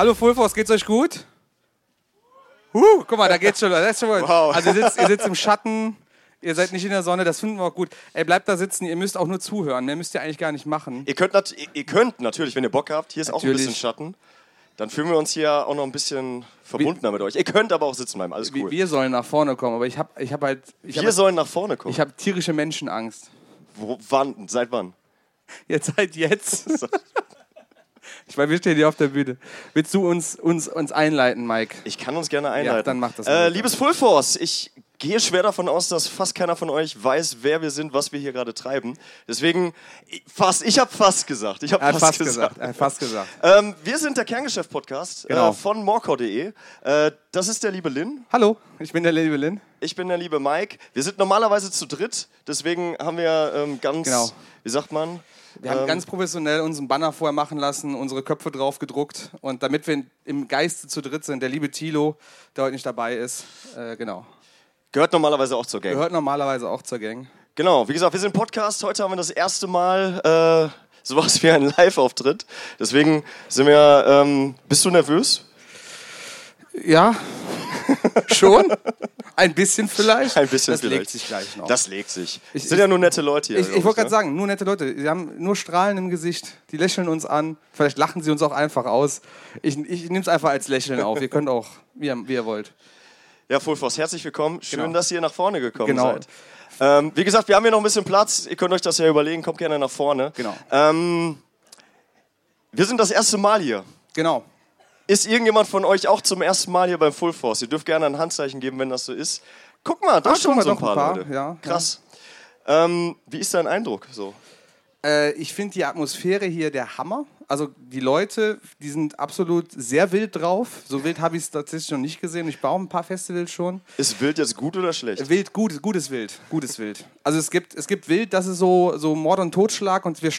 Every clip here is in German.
Hallo Fulfos, geht's euch gut? Huh, guck mal, da geht's schon. Das schon Wow. Also ihr sitzt, ihr sitzt im Schatten, ihr seid nicht in der Sonne, das finden wir auch gut. Ey, bleibt da sitzen, ihr müsst auch nur zuhören, mehr müsst ihr eigentlich gar nicht machen. Ihr könnt, nat ihr, könnt natürlich, wenn ihr Bock habt, hier ist auch ein Natürlich. bisschen Schatten. Dann fühlen wir uns hier auch noch ein bisschen verbundener mit euch. Ihr könnt aber auch sitzen bleiben, alles Wir- cool. Wir sollen nach vorne kommen, aber ich habe ich hab halt. Ich Wir habe sollen nach vorne kommen. ich hab tierische Menschenangst. Wo, wann? Seit wann? Jetzt halt jetzt. Ich meine, wir stehen hier auf der Bühne. Willst du uns, uns, uns einleiten, Mike? Ich kann uns gerne einleiten. dann mach das Äh, liebes Full Force, ich gehe schwer davon aus, dass fast keiner von euch weiß, wer wir sind, was wir hier gerade treiben. Deswegen, ich- fast, ich habe fast gesagt. Ich habe fast, fast gesagt. gesagt. Fast gesagt. Ähm, wir sind der Kerngeschäft-Podcast Genau. äh, von morcor.de. Äh, das ist der liebe Lynn. Hallo, ich bin der liebe Lynn. Ich bin der liebe Mike. Wir sind normalerweise zu dritt, deswegen haben wir ähm, ganz, Genau. wie sagt man? Wir haben Ähm, ganz professionell unseren Banner vorher machen lassen, unsere Köpfe drauf gedruckt. Und damit wir im Geiste zu dritt sind, der liebe Tilo, der heute nicht dabei ist, äh, genau. Gehört normalerweise auch zur Gang. Gehört normalerweise auch zur Gang. Genau, wie gesagt, wir sind Podcast. Heute haben wir das erste Mal äh, sowas wie einen Live-Auftritt. Deswegen sind wir. Ähm, bist du nervös? Ja, schon. Ein bisschen vielleicht. Ein bisschen das vielleicht. legt sich gleich noch. Das legt sich. Ich- sind ja nur nette Leute hier. ich ich wollte gerade ne? sagen, nur nette Leute. Sie haben nur Strahlen im Gesicht. Die lächeln uns an. Vielleicht lachen sie uns auch einfach aus. Ich, ich nehme es einfach als Lächeln auf. Ihr könnt auch, wie ihr, wie ihr wollt. Ja, Full Force, herzlich willkommen. Schön, Genau. dass ihr nach vorne gekommen Genau. seid. Ähm, wie gesagt, wir haben hier noch ein bisschen Platz. Ihr könnt euch das ja überlegen. Kommt gerne nach vorne. Genau. Ähm, wir sind das erste Mal hier. Genau. Ist irgendjemand von euch auch zum ersten Mal hier beim Full Force? Ihr dürft gerne ein Handzeichen geben, wenn das so ist. Guck mal, da Ah, schon mal, so ein paar, ein paar, Leute. ja, Krass. Ähm, wie ist dein Eindruck so? Äh, ich finde die Atmosphäre hier der Hammer. Also die Leute, die sind absolut sehr wild drauf. So wild habe ich es tatsächlich noch nicht gesehen. Ich baue ein paar Festivals schon. Ist Wild jetzt gut oder schlecht? Wild, gut, gutes Wild. Gutes Wild. Also es gibt, es gibt Wild, das ist so, so Mord und Totschlag und wir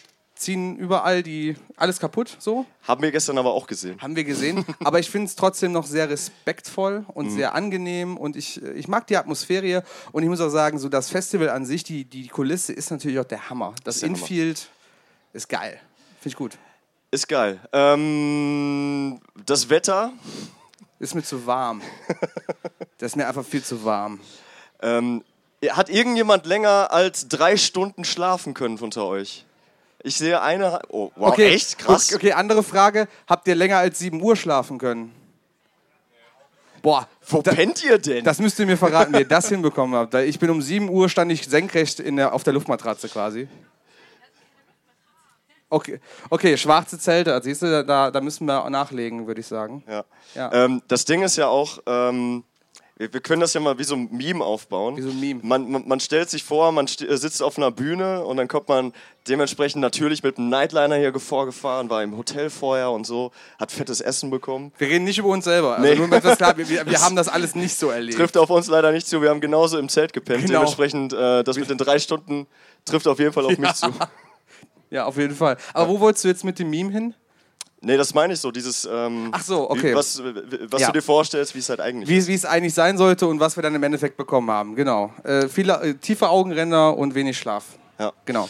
ziehen überall die alles kaputt. So Haben wir gestern aber auch gesehen. haben wir gesehen. Aber ich finde es trotzdem noch sehr respektvoll und Mhm. sehr angenehm und ich, ich mag die Atmosphäre hier. und ich muss auch sagen, so das Festival an sich, die, die Kulisse ist natürlich auch der Hammer. Das Ist der Hammer. Infield ist geil. Finde ich gut. Ist geil. Ähm, das Wetter. Ist mir zu warm. das ist mir einfach viel zu warm. Ähm, hat irgendjemand länger als drei Stunden schlafen können unter euch? Ich sehe eine. Oh, wow, Okay, echt? Krass. Okay, andere Frage. Habt ihr länger als 7 Uhr schlafen können? Boah, Wo da, pennt ihr denn? das müsst ihr mir verraten, wie ihr das hinbekommen habt. Ich bin um 7 Uhr, stand ich senkrecht in der, auf der Luftmatratze quasi. Okay, okay schwarze Zelte, siehst du, da, da müssen wir nachlegen, würde ich sagen. ja. Ja. Ähm, das Ding ist ja auch, ähm, wir, wir können das ja mal wie so ein Meme aufbauen. Wie so ein Meme. Man, man, man stellt sich vor, man äh, sitzt auf einer Bühne und dann kommt man dementsprechend natürlich mit einem Nightliner hier vorgefahren, war im Hotel vorher und so, hat fettes Essen bekommen. Wir reden nicht über uns selber. Also Nee. nur das klar, wir, wir haben das alles nicht so erlebt. Trifft auf uns leider nicht zu, wir haben genauso im Zelt gepennt. Genau. Dementsprechend, äh, das mit den drei Stunden trifft auf jeden Fall auf mich zu. Ja, auf jeden Fall. Aber wo wolltest du jetzt mit dem Meme hin? Nee, das meine ich so, dieses, ähm, Ach so, wie- okay. was, was Ja. du dir vorstellst, wie es halt eigentlich ist. Wie, wie es eigentlich sein sollte und was wir dann im Endeffekt bekommen haben. Genau. Äh, viele äh, tiefe Augenränder und wenig Schlaf. Ja. Genau.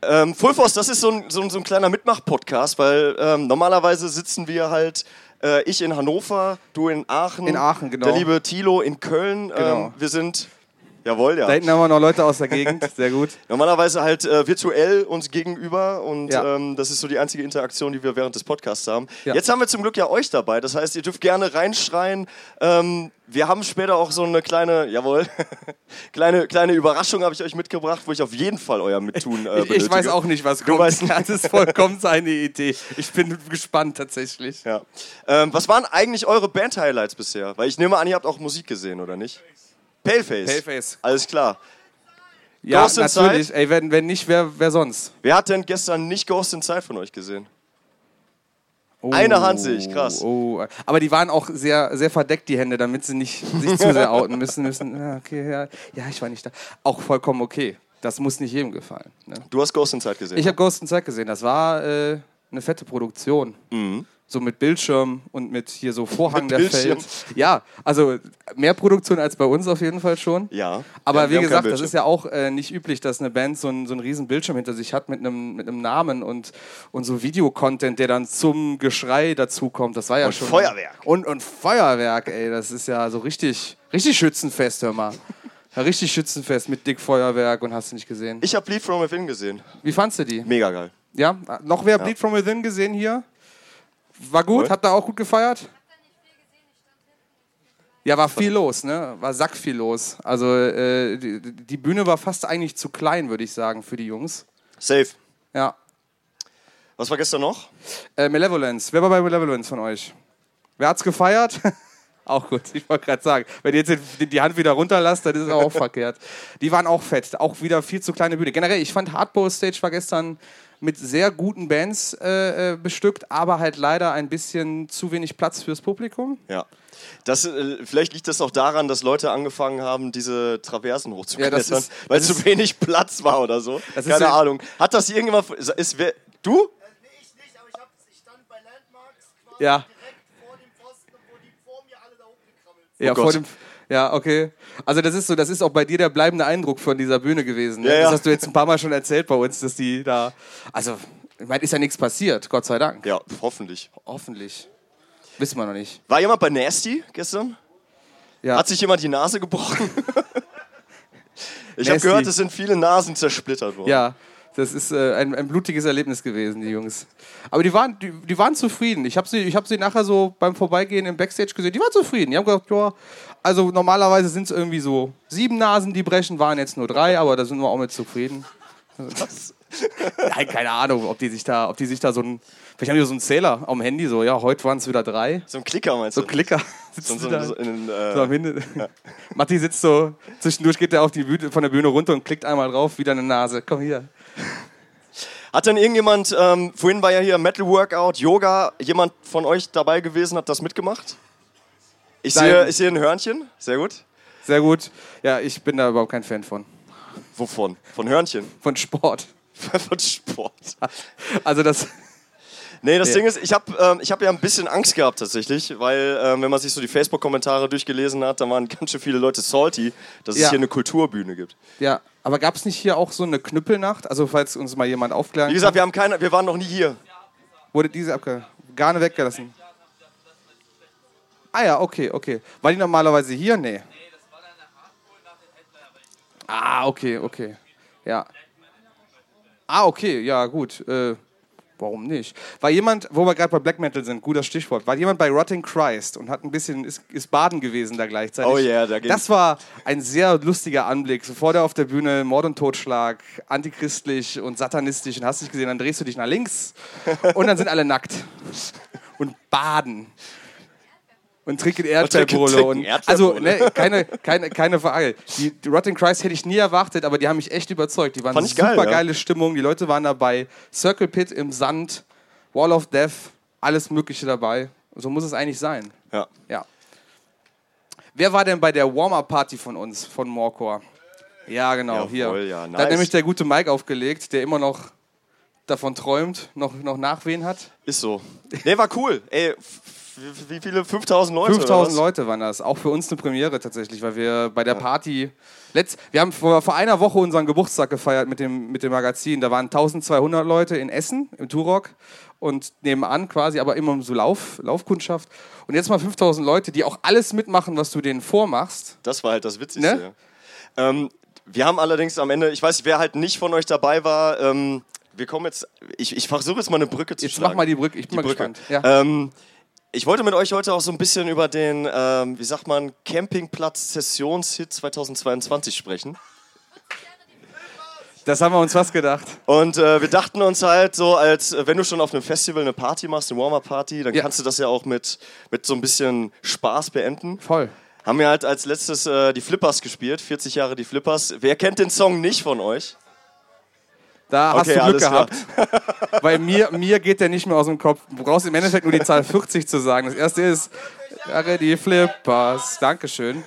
Ähm, Full Force, das ist so ein, so ein, so ein kleiner Mitmach-Podcast, weil ähm, normalerweise sitzen wir halt, äh, ich in Hannover, du in Aachen. In Aachen, genau. Der liebe Thilo in Köln. Genau. Ähm, wir sind, jawohl, ja. Da hinten haben wir noch Leute aus der Gegend. Sehr gut. Normalerweise halt äh, virtuell uns gegenüber und Ja. ähm, das ist so die einzige Interaktion, die wir während des Podcasts haben. Ja. Jetzt haben wir zum Glück ja euch dabei, das heißt, ihr dürft gerne reinschreien. Ähm, wir haben später auch so eine kleine, jawohl, kleine, kleine Überraschung habe ich euch mitgebracht, wo ich auf jeden Fall euer Mittun äh, Ich, ich benötige. weiß auch nicht, was kommt. weißt nicht. Das ist vollkommen seine Idee. Ich bin gespannt tatsächlich. Ja. Ähm, was waren eigentlich eure Band-Highlights bisher? Weil ich nehme an, ihr habt auch Musik gesehen, oder nicht? Paleface. Paleface. Alles klar. Ja, Ghost natürlich. Ey, wenn, wenn nicht, wer, wer sonst? Wer hat denn gestern nicht Ghost in Zeit von euch gesehen? Oh, Eine Hand sehe ich, krass. Oh. Aber die waren auch sehr, sehr verdeckt, die Hände, damit sie nicht sich zu sehr outen müssen. müssen. Ja, okay, ja. ja, ich war nicht da. Auch vollkommen okay. Das muss nicht jedem gefallen. Ne? Du hast Ghost in Zeit gesehen. Ich habe Ghost in Zeit gesehen. Das war äh, eine fette Produktion. Mhm. So mit Bildschirm und mit hier so Vorhang Mit der Bildschirm. fällt. Ja, also mehr Produktion als bei uns auf jeden Fall schon. Ja. Aber Ja, wie gesagt, das ist ja auch äh, nicht üblich, dass eine Band so, ein, so einen riesen Bildschirm hinter sich hat mit einem mit einem Namen und, und so Videocontent, der dann zum Geschrei dazukommt. Das war ja Und schon. Feuerwerk. Und, und Feuerwerk, ey. Das ist ja so richtig, richtig Schützenfest, hör mal. Ja, richtig Schützenfest mit dick Feuerwerk und hast du nicht gesehen. Ich habe Bleed From Within gesehen. Wie fandst du die? Mega geil. Ja? Noch wer Bleed From Within gesehen hier? War gut? Cool. Habt ihr auch gut gefeiert? Ja, war viel los, ne? War sack viel los. Also äh, die, die Bühne war fast eigentlich zu klein, würde ich sagen, für die Jungs. Safe. Ja. Was war gestern noch? Äh, Malevolence. Wer war bei Malevolence von euch? Wer hat's gefeiert? auch gut, ich wollte gerade sagen. Wenn ihr jetzt die, Hand wieder runterlasst, dann ist es auch verkehrt. Die waren auch fett. Auch wieder viel zu kleine Bühne. Generell, ich fand Hardball Stage war gestern mit sehr guten Bands äh, äh, bestückt, aber halt leider ein bisschen zu wenig Platz fürs Publikum. Ja. Das, äh, vielleicht liegt das auch daran, dass Leute angefangen haben, diese Traversen Ja, hochzuklettern, ist- weil zu wenig Platz war oder so. Das ist Keine ja- Ahnung. Hat das irgendjemand. Ist, wer, du? Nee, ich nicht, aber ich, hab, ich stand bei Landmarks quasi Ja. Ja, Oh Gott. vor dem. Ja, okay. Also das ist so, das ist auch bei dir der bleibende Eindruck von dieser Bühne gewesen. Ne? Ja, ja. Das hast du jetzt ein paar Mal schon erzählt bei uns, dass die da. Also, ich meine, ist ja nichts passiert, Gott sei Dank. Ja, hoffentlich. Hoffentlich. Wissen wir noch nicht. War jemand bei Nasty gestern? Ja. Hat sich jemand die Nase gebrochen? ich habe gehört, es sind viele Nasen zersplittert worden. Ja, das ist äh, ein, ein blutiges Erlebnis gewesen, die Jungs. Aber die waren, die, die waren zufrieden. Ich habe sie, ich hab sie nachher so beim Vorbeigehen im Backstage gesehen. Die waren zufrieden. Die haben gesagt, ja, also normalerweise sind es irgendwie so sieben Nasen, die brechen, waren jetzt nur drei, aber da sind wir auch mit zufrieden. Nein, keine Ahnung, ob die sich da, ob die sich da so ein, vielleicht haben die so einen Zähler am Handy, so, ja, heute waren es wieder drei. So ein Klicker meinst So du? Klicker. So, so, so in, äh, So am Ende. Matti sitzt so, zwischendurch geht er auf die Bühne, von der Bühne runter und klickt einmal drauf, wieder eine Nase. Komm hier. Hat denn irgendjemand, ähm, vorhin war ja hier Metal Workout, Yoga, jemand von euch dabei gewesen, hat das mitgemacht? Ich Nein. sehe, ich sehe ein Hörnchen, sehr gut. Sehr gut. Ja, ich bin da überhaupt kein Fan von. Wovon? Von Hörnchen? Von Sport. von Sport. Also das. Nee, das Ja. Ding ist, ich habe ähm, ich hab ja ein bisschen Angst gehabt tatsächlich, weil ähm, wenn man sich so die Facebook-Kommentare durchgelesen hat, da waren ganz schön viele Leute salty, dass es Ja. hier eine Kulturbühne gibt. Ja, aber gab es nicht hier auch so eine Knüppelnacht? Also falls uns mal jemand aufklären Wie gesagt, wir, haben keine, wir waren noch nie hier. kann, wurde diese abge Garne weggelassen. Ah ja, okay, okay. War die normalerweise hier? Nee. Ah, okay, okay. Ja. Ah, okay, ja, gut. Äh, warum nicht? War jemand, wo wir gerade bei Black Metal sind, guter Stichwort, war jemand bei Rotting Christ und hat ein bisschen, ist, ist baden gewesen da gleichzeitig. Oh yeah, da geht's. Das war ein sehr lustiger Anblick. Sofort auf der Bühne, Mord und Totschlag, antichristlich und satanistisch und hast dich gesehen, dann drehst du dich nach links und dann sind alle nackt und baden. Und trinken Erdbeerbohle. trinken Und, also, ne, keine, keine, keine Frage. Die, die Rotting Christ hätte ich nie erwartet, aber die haben mich echt überzeugt. Die waren Fand super geil, ja. geile Stimmung. Die Leute waren dabei. Circle Pit im Sand, Wall of Death, alles Mögliche dabei. So muss es eigentlich sein. Ja. Ja. Wer war denn bei der Warm-Up-Party von uns, von Morcor? Ja, genau, Jawohl, hier. ja, Da hat nice. nämlich der gute Mike aufgelegt, der immer noch davon träumt, noch, noch Nachwehen hat. Ist so. Nee, war cool. Ey, wie, viele? 5000 Leute? oder 5000 was? Leute waren das. Auch für uns eine Premiere tatsächlich, weil wir bei der Party. Letzt, wir haben vor, vor einer Woche unseren Geburtstag gefeiert mit dem, mit dem Magazin. Da waren 1200 Leute in Essen, im Turok. Und nebenan quasi, aber immer so Lauf, Laufkundschaft. Und jetzt mal 5000 Leute, die auch alles mitmachen, was du denen vormachst. Das war halt das Witzigste. Ne? Ja. Ähm, wir haben allerdings am Ende, ich weiß wer halt nicht von euch dabei war, ähm, wir kommen jetzt, ich, ich versuche jetzt mal eine Brücke zu Jetzt schlagen. mach mal die Brücke, ich bin Die mal Brücke. gespannt. Ja. Ähm, ich wollte mit euch heute auch so ein bisschen über den, ähm, wie sagt man, Campingplatz Sessionshit 2022 sprechen. Das haben wir uns fast gedacht. Und äh, wir dachten uns halt so, als äh, wenn du schon auf einem Festival eine Party machst, eine Warm-Up-Party, dann Ja. kannst du das ja auch mit, mit so ein bisschen Spaß beenden. Voll. Haben wir halt als letztes äh, die Flippers gespielt, 40 Jahre die Flippers. Wer kennt den Song nicht von euch? Da hast Okay, du Glück alles klar. gehabt. Weil mir, mir geht der nicht mehr aus dem Kopf. Du brauchst im Endeffekt nur die Zahl 40 zu sagen. Das erste ist, Jahre die Flippers. Dankeschön.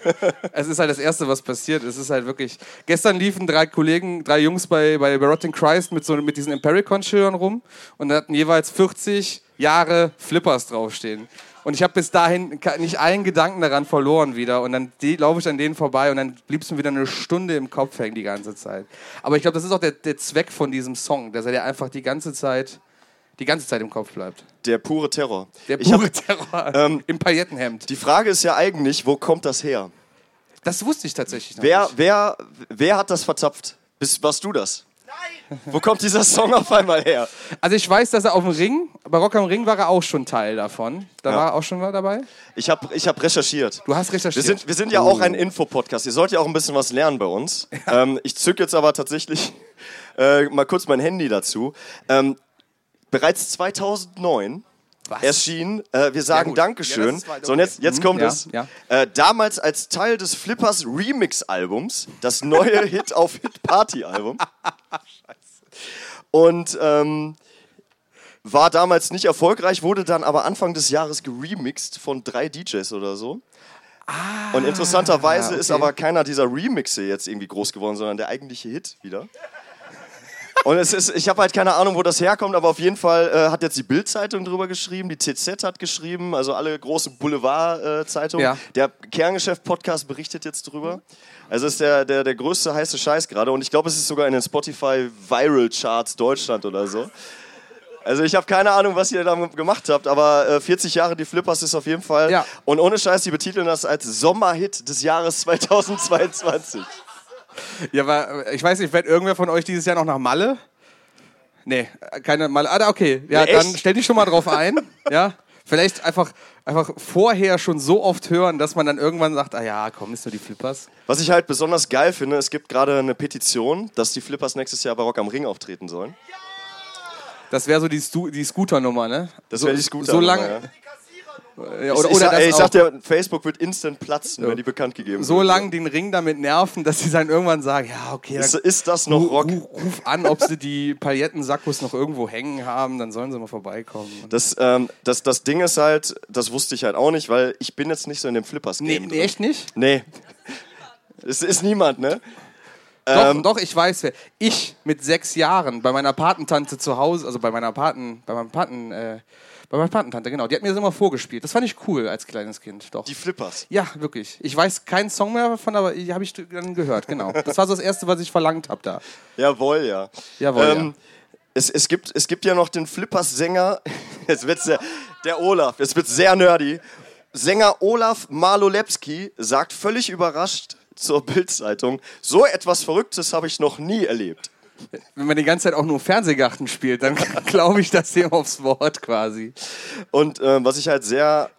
Es ist halt das Erste, was passiert. Es ist halt wirklich. Gestern liefen drei Kollegen, drei Jungs bei, bei Rotting Christ mit, so, mit diesen Impericon-Schildern rum und da hatten jeweils 40 Jahre Flippers draufstehen. Und ich habe bis dahin nicht einen Gedanken daran verloren wieder. Und dann laufe ich an denen vorbei und dann blieb es mir wieder eine Stunde im Kopf hängen die ganze Zeit. Aber ich glaube, das ist auch der, der Zweck von diesem Song, dass er dir einfach die ganze Zeit, die ganze Zeit im Kopf bleibt. Der pure Terror. Der Ich hab- pure Terror ähm, im Paillettenhemd. Die Frage ist ja eigentlich, wo kommt das her? Das wusste ich tatsächlich noch Wer, nicht. wer, wer hat das verzapft? Bist, warst du das? Wo kommt dieser Song auf einmal her? Also ich weiß, dass er auf dem Ring, bei Rock am Ring war er auch schon Teil davon. Da Ja. war er auch schon mal dabei. Ich habe ich hab recherchiert. Du hast Wir recherchiert. sind, wir sind ja auch ein Infopodcast. Ihr sollt ja auch ein bisschen was lernen bei uns. Ähm, ich zück jetzt aber tatsächlich äh, mal kurz mein Handy dazu. Ähm, bereits 2009 Was? erschien, äh, wir sagen. Ja, Dankeschön. weit so, und jetzt, jetzt kommt ja, es. ja. Äh, damals als Teil des Flippers Remix-Albums, das neue Hit auf Hit Party-Album. Und ähm, war damals nicht erfolgreich, wurde dann aber Anfang des Jahres geremixed von drei DJs oder so. Und interessanterweise Ah, okay. ist aber keiner dieser Remixe jetzt irgendwie groß geworden, sondern der eigentliche Hit wieder. Und es ist, ich habe halt keine Ahnung, wo das herkommt, aber auf jeden Fall äh, hat jetzt die Bild-Zeitung drüber geschrieben, die TZ hat geschrieben, also alle großen Boulevard-Zeitungen. Ja. Der Kerngeschäft-Podcast berichtet jetzt drüber. Also ist der, der, der größte heiße Scheiß gerade und ich glaube, es ist sogar in den Spotify Viral Charts Deutschland oder so. Also ich habe keine Ahnung, was ihr da gemacht habt, aber äh, 40 Jahre die Flippers ist auf jeden Fall. Ja. Und ohne Scheiß, die betiteln das als Sommerhit des Jahres 2022. Ja, aber äh, ich weiß nicht, fährt irgendwer von euch dieses Jahr noch nach Malle? Nee, äh, keine Malle. Ah, da, okay. Ja, Nee, dann stell dich schon mal drauf ein. ja. Vielleicht einfach, einfach vorher schon so oft hören, dass man dann irgendwann sagt, ah ja, komm, ist nur die Flippers. Was ich halt besonders geil finde, es gibt gerade eine Petition, dass die Flippers nächstes Jahr bei Rock am Ring auftreten sollen. Das wäre so die, Stu die Scooter-Nummer, ne? Das so, wäre die Scooter. So lange. Ja. Ja, oder ich, oder ich auch. sag dir, Facebook wird instant platzen, wenn die bekannt gegeben so wird. lange den Ring damit nerven, dass sie dann irgendwann sagen, ja, okay, Ist, ist das noch Rock? ru- ruf an, ob sie die Palettensackos noch irgendwo hängen haben, dann sollen sie mal vorbeikommen. Das, ähm, das, das Ding ist halt, das wusste ich halt auch nicht, weil ich bin jetzt nicht so in dem Nee, Flippers-Game nee, drin. echt nicht? Nee. Es ist niemand, ne? Doch, Ähm, doch, ich weiß wer. Ich mit sechs Jahren bei meiner Patentante zu Hause, also bei meiner Paten, bei meinem Paten, äh, bei meiner Patentante, genau, die hat mir das immer vorgespielt. Das fand ich cool als kleines Kind, doch. Die Flippers. ja, wirklich. Ich weiß keinen Song mehr davon, aber die habe ich dann gehört, genau. Das war so das Erste, was ich verlangt habe da. Jawohl, ja. Jawohl, Ähm, es, es, gibt, es gibt ja noch den Flippers-Sänger, jetzt wird's der, der Olaf, jetzt wird sehr nerdy. Sänger Olaf Malolewski sagt völlig überrascht zur Bild-Zeitung, so etwas Verrücktes habe ich noch nie erlebt. Wenn man die ganze Zeit auch nur Fernsehgarten spielt, dann glaube ich das dem aufs Wort quasi. Und ähm, was ich halt sehr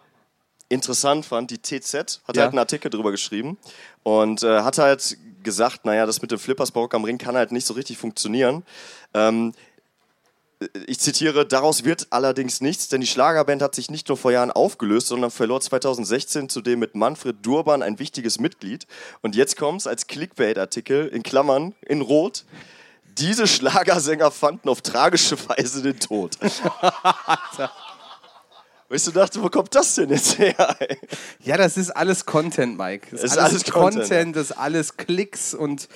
interessant fand, die TZ hat Ja. halt einen Artikel drüber geschrieben und äh, hat halt gesagt, naja, das mit dem Flippers bei Rock am Ring kann halt nicht so richtig funktionieren. Ähm, ich zitiere, daraus wird allerdings nichts, denn die Schlagerband hat sich nicht nur vor Jahren aufgelöst, sondern verlor 2016 zudem mit Manfred Durban ein wichtiges Mitglied. Und jetzt kommt's als Clickbait-Artikel in Klammern in Rot. Diese Schlagersänger fanden auf tragische Weise den Tod. Weißt du, dachte, wo kommt das denn jetzt her? Ey? Ja, das ist alles Content, Mike. Das ist ist alles, alles Content, Content, das ist alles Klicks und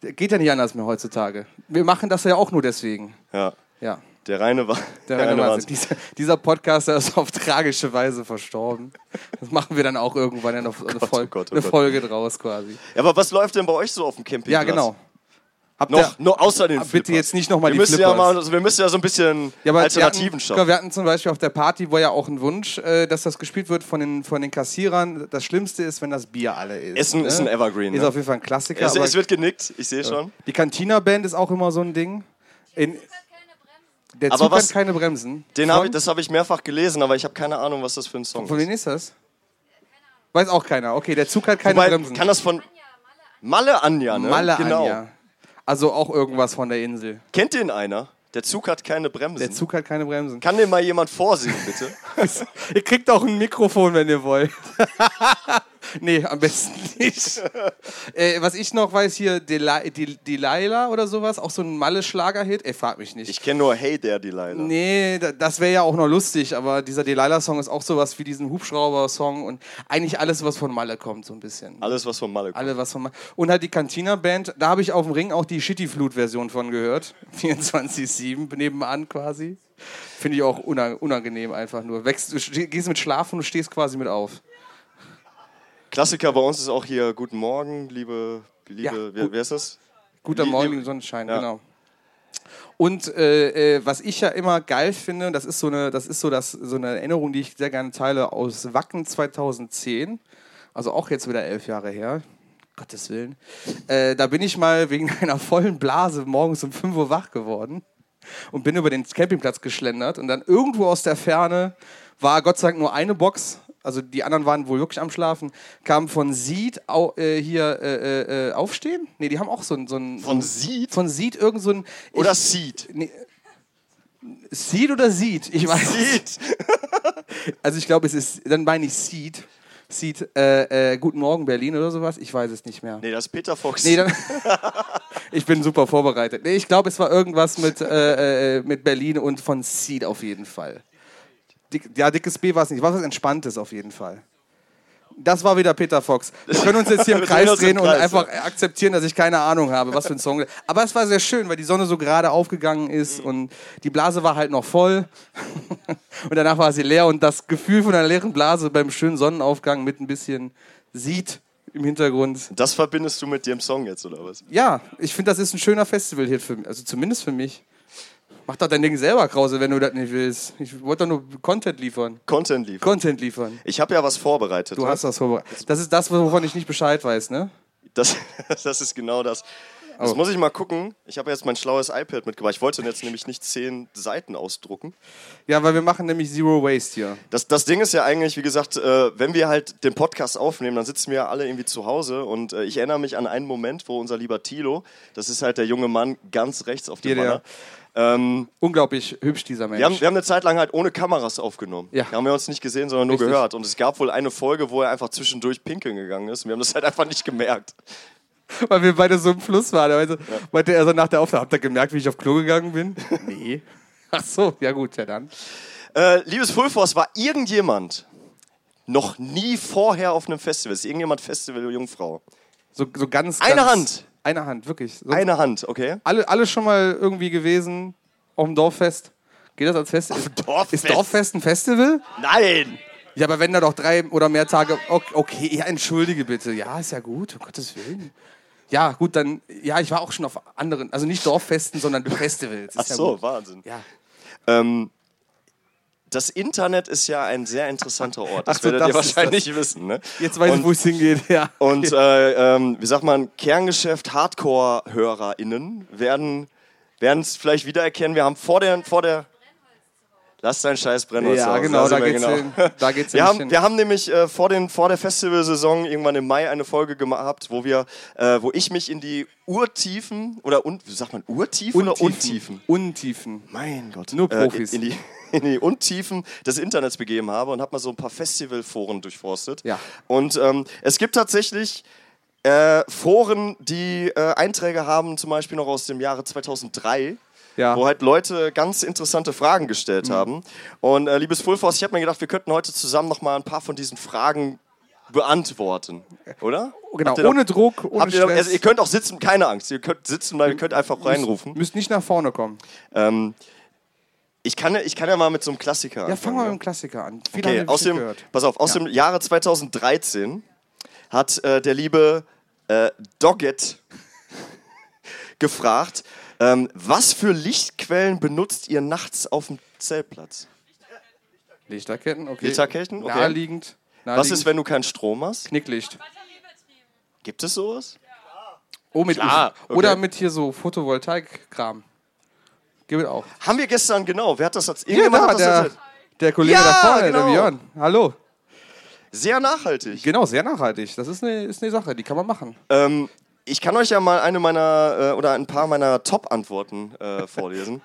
geht ja nicht anders mehr heutzutage. Wir machen das ja auch nur deswegen. Ja, Ja. der reine war. Der reine Wahnsinn. Dieser, dieser Podcaster ist auf tragische Weise verstorben. Das machen wir dann auch irgendwann eine, eine, Gott, Fol oh Gott, oh eine. Folge draus quasi. Ja, aber was läuft denn bei euch so auf dem Campingplatz? Ja, genau. Habt Noch, ihr- noch außer den bitte Flippers. jetzt nicht nochmal wir die müssen Flippers. ja mal, also wir müssen ja so ein bisschen Ja, aber Alternativen schaffen. Wir hatten zum Beispiel auf der Party, wo ja auch ein Wunsch, äh, dass das gespielt wird von den, von den Kassierern. Das Schlimmste ist, wenn das Bier alle ist. Essen ist ein Evergreen, Ist ne? auf jeden Fall ein Klassiker. Es, aber es wird genickt, ich sehe schon. die Cantina-Band ist auch immer so ein Ding. In, der Aber Zug was- hat keine Bremsen. Den Von- hab ich, das habe ich mehrfach gelesen, aber ich habe keine Ahnung, was das für ein Song Von ist. wem ist das? Weiß auch keiner. Okay, der Zug hat keine Wobei, Bremsen. kann das von Malle Anja, ne? Malle genau. Also auch irgendwas von der Insel. Kennt den einer? Der Zug hat keine Bremsen. Der Zug hat keine Bremsen. Kann den mal jemand vorsingen, bitte? ihr kriegt auch ein Mikrofon, wenn ihr wollt. Nee, am besten nicht. äh, was ich noch weiß, hier Deli Del Delilah oder sowas, auch so ein Malle-Schlager-Hit. Ey, frag mich nicht. Ich kenne nur Hey der Delilah. Nee, da- das wäre ja auch noch lustig, aber dieser Delilah-Song ist auch sowas wie diesen Hubschrauber-Song und eigentlich alles, was von Malle kommt, so ein bisschen. Alles, was von Malle kommt. Alle was von Malle. Und halt die Cantina-Band, da habe ich auf dem Ring auch die Shitty-Flut-Version von gehört. 24-7 nebenan quasi. Finde ich auch unang- unangenehm einfach nur. Wächst, gehst mit Schlafen und stehst quasi mit auf. Klassiker bei uns ist auch hier Guten Morgen, liebe, liebe Ja, wer, wer ist das? Guter Lie- Morgen, liebe- Sonnenschein, Ja. genau. Und äh, äh, was ich ja immer geil finde, das ist so eine, das ist so das, so eine Erinnerung, die ich sehr gerne teile aus Wacken 2010, also auch jetzt wieder elf Jahre her. Gottes Willen. Äh, da bin ich mal wegen einer vollen Blase morgens um 5 Uhr wach geworden und bin über den Campingplatz geschlendert und dann irgendwo aus der Ferne war Gott sei Dank nur eine Box, also die anderen waren wohl wirklich am Schlafen, kam von Seed au, äh, hier äh, äh, äh, aufstehen? Nee, die haben auch so ein... So ein Von so Seed? Von Seed irgend so ein... Oder ich, Seed? nee, Seed oder Seed? Ich weiß. Seed! Also ich glaube, es ist, dann meine ich Seed. Seed, äh, äh, Guten Morgen Berlin oder sowas, ich weiß es nicht mehr. Nee, das ist Peter Fox. Nee, dann, ich bin super vorbereitet. Nee, ich glaube, es war irgendwas mit, äh, äh, mit Berlin und von Seed auf jeden Fall. Dick, ja, dickes B war es nicht. War was Entspanntes auf jeden Fall. Das war wieder Peter Fox. Wir können uns jetzt hier im drehen Kreis uns im drehen und Kreis, einfach akzeptieren, dass ich keine Ahnung habe, was für ein Song. Aber es war sehr schön, weil die Sonne so gerade aufgegangen ist und die Blase war halt noch voll. und danach war sie leer und das Gefühl von einer leeren Blase beim schönen Sonnenaufgang mit ein bisschen Sieht im Hintergrund. Das verbindest du mit dem Song jetzt, oder was? Ja, ich finde, das ist ein schöner Festival-Hit für mich. Also zumindest für mich. Mach doch dein Ding selber, Krause, wenn du das nicht willst. Ich wollte doch nur Content liefern. Content liefern. Content liefern. Ich habe ja was vorbereitet. Du ne? hast das vorbereitet. Das ist das, wovon ich nicht Bescheid weiß, ne? Das, das ist genau das. Das Oh. muss ich mal gucken. Ich habe jetzt mein schlaues iPad mitgebracht. Ich wollte jetzt nämlich nicht zehn Seiten ausdrucken. Ja, weil wir machen nämlich Zero Waste hier. Das, das Ding ist ja eigentlich, wie gesagt, äh, wenn wir halt den Podcast aufnehmen, dann sitzen wir alle irgendwie zu Hause und äh, ich erinnere mich an einen Moment, wo unser lieber Tilo, das ist halt der junge Mann ganz rechts auf dem Banner, ähm, Unglaublich hübsch, dieser Mensch. wir, haben, wir haben eine Zeit lang halt ohne Kameras aufgenommen. Ja. Da haben wir uns nicht gesehen, sondern nur Richtig. gehört. Und es gab wohl eine Folge, wo er einfach zwischendurch pinkeln gegangen ist. Und wir haben das halt einfach nicht gemerkt. weil wir beide so im Fluss waren. Also, Meinte er so nach der Aufnahme, habt ihr gemerkt, wie ich auf Klo gegangen bin? nee. Ach so, ja gut, ja dann. Äh, liebes Fulfors, war irgendjemand noch nie vorher auf einem Festival? Ist irgendjemand Festival, Jungfrau? So, so ganz, Eine ganz, Hand. Eine Hand, wirklich. So, Eine Hand, okay? alle, alle schon mal irgendwie gewesen auf dem Dorffest? Geht das als Festival? Ist, Dorffest? ist Dorffest ein Festival? Nein! Ja, aber wenn da doch drei oder mehr Tage. Okay, okay, ja, entschuldige bitte. Ja, ist ja gut, um Gottes Willen. Ja, gut, dann. Ja, ich war auch schon auf anderen, also nicht Dorffesten, sondern Festivals. Ach Ist ja so, gut. Wahnsinn. Ja. Ähm, das Internet ist ja ein sehr interessanter Ort. Das Ach so, werdet ihr das ist wahrscheinlich wissen. Ne? Jetzt weiß ich, Und- wo es hingeht. Ja. Und äh, ähm, wie sagt man, Kerngeschäft Hardcore-HörerInnen werden werden es vielleicht wiedererkennen. Wir haben vor der, vor der Lass dein scheiß Brennholz Ja, Hause. genau, da wir geht's hin. Da geht's wir, haben, hin. wir haben nämlich äh, vor, den, vor der Festivalsaison irgendwann im Mai eine Folge gehabt, wo wir, äh, wo ich mich in die Urtiefen oder un, wie sagt man Urtiefen oder Untiefen? Untiefen. Mein Gott. Nur Äh, Profis. in, die, in die Untiefen des Internets begeben habe und habe mal so ein paar Festivalforen durchforstet. Ja. Und ähm, es gibt tatsächlich äh, Foren, die äh, Einträge haben, zum Beispiel noch aus dem Jahre 2003. Ja. Wo halt Leute ganz interessante Fragen gestellt Mhm. haben. Und äh, liebes Fulfors, ich habe mir gedacht, wir könnten heute zusammen noch mal ein paar von diesen Fragen beantworten, oder? Genau, ohne noch- Druck, ohne habt ihr Stress. also ihr könnt auch sitzen, keine Angst. Ihr könnt sitzen, weil ihr könnt einfach reinrufen. Müsst nicht nach vorne kommen. Ähm, ich, kann, ja- ich kann ja mal mit so einem Klassiker Ja, fang anfangen. mal mit dem Klassiker an. Viele Okay, aus dem, gehört. pass auf, aus Ja. dem Jahre 2013 hat äh, der liebe äh, Dogget gefragt, ähm, was für Lichtquellen benutzt ihr nachts auf dem Zeltplatz? Lichterketten, okay. Lichterketten, okay. Naheliegend. Was naheliegend. ist, wenn du keinen Strom hast? Knicklicht. Gibt es sowas? Oh, mit Klar, UV. Oder okay. mit hier so Photovoltaik-Kram. Gibt auch. Haben wir gestern, genau, wer hat das? Hier, Irgendjemand da, hat das der, erzählt. der Kollege Ja, da vorne, genau. der Björn. Hallo. Sehr nachhaltig. Genau, sehr nachhaltig. Das ist eine, ist eine Sache, die kann man machen. Ähm, ich kann euch ja mal eine meiner äh, oder ein paar meiner Top-Antworten äh, vorlesen.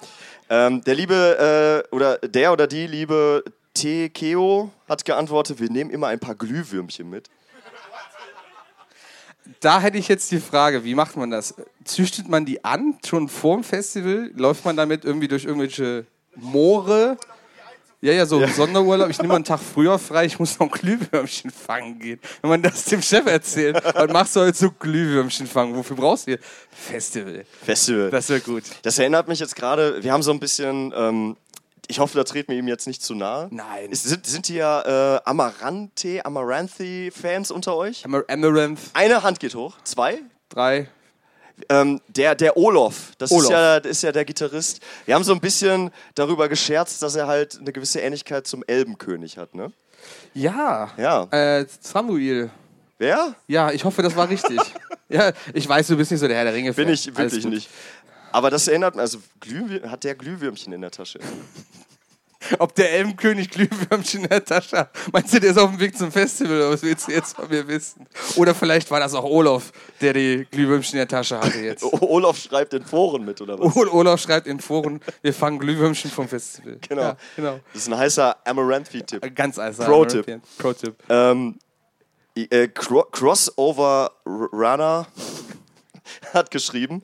ähm, der liebe äh, oder der oder die liebe Tekeo hat geantwortet: Wir nehmen immer ein paar Glühwürmchen mit. Da hätte ich jetzt die Frage, wie macht man das? Züchtet man die an, schon vorm Festival? Läuft man damit irgendwie durch irgendwelche Moore? Ja, ja, so Sonderurlaub. Ich nehme mal einen Tag früher frei, ich muss noch ein Glühwürmchen fangen gehen. Wenn man das dem Chef erzählt, was machst du heute so Glühwürmchen fangen? Wofür brauchst du hier? Festival. Festival. Das wäre gut. Das erinnert mich jetzt gerade, wir haben so ein bisschen, ähm, ich hoffe, da treten wir ihm jetzt nicht zu nahe. Nein. Ist, sind, sind hier äh, Amarante, Amaranthi-Fans unter euch? Amar Amaranth, Eine Hand geht hoch, zwei. drei. Ähm, der, der Olof, das Olof. Ist, ja, ist ja der Gitarrist. Wir haben so ein bisschen darüber gescherzt, dass er halt eine gewisse Ähnlichkeit zum Elbenkönig hat, ne? Ja. Ja. Äh, Samuel. Wer? Ja, ich hoffe, das war richtig. ja, ich weiß, du bist nicht so der Herr der Ringe. Bin ich wirklich nicht. Aber das erinnert mich, also Glühwür hat der Glühwürmchen in der Tasche. Ob der Elbenkönig Glühwürmchen in der Tasche hat. Meinst du, der ist auf dem Weg zum Festival? Oder was willst du jetzt von mir wissen? Oder vielleicht war das auch Olaf, der die Glühwürmchen in der Tasche hatte jetzt. Olaf schreibt in Foren mit, oder was? Ol- Olaf schreibt in Foren, wir fangen Glühwürmchen vom Festival. Genau. Ja, genau. Das ist ein heißer Amaranthi-Tipp. Ganz einfach. Pro-Tipp. Pro-Tipp. Ähm, äh, Cro Crossover Runner hat geschrieben: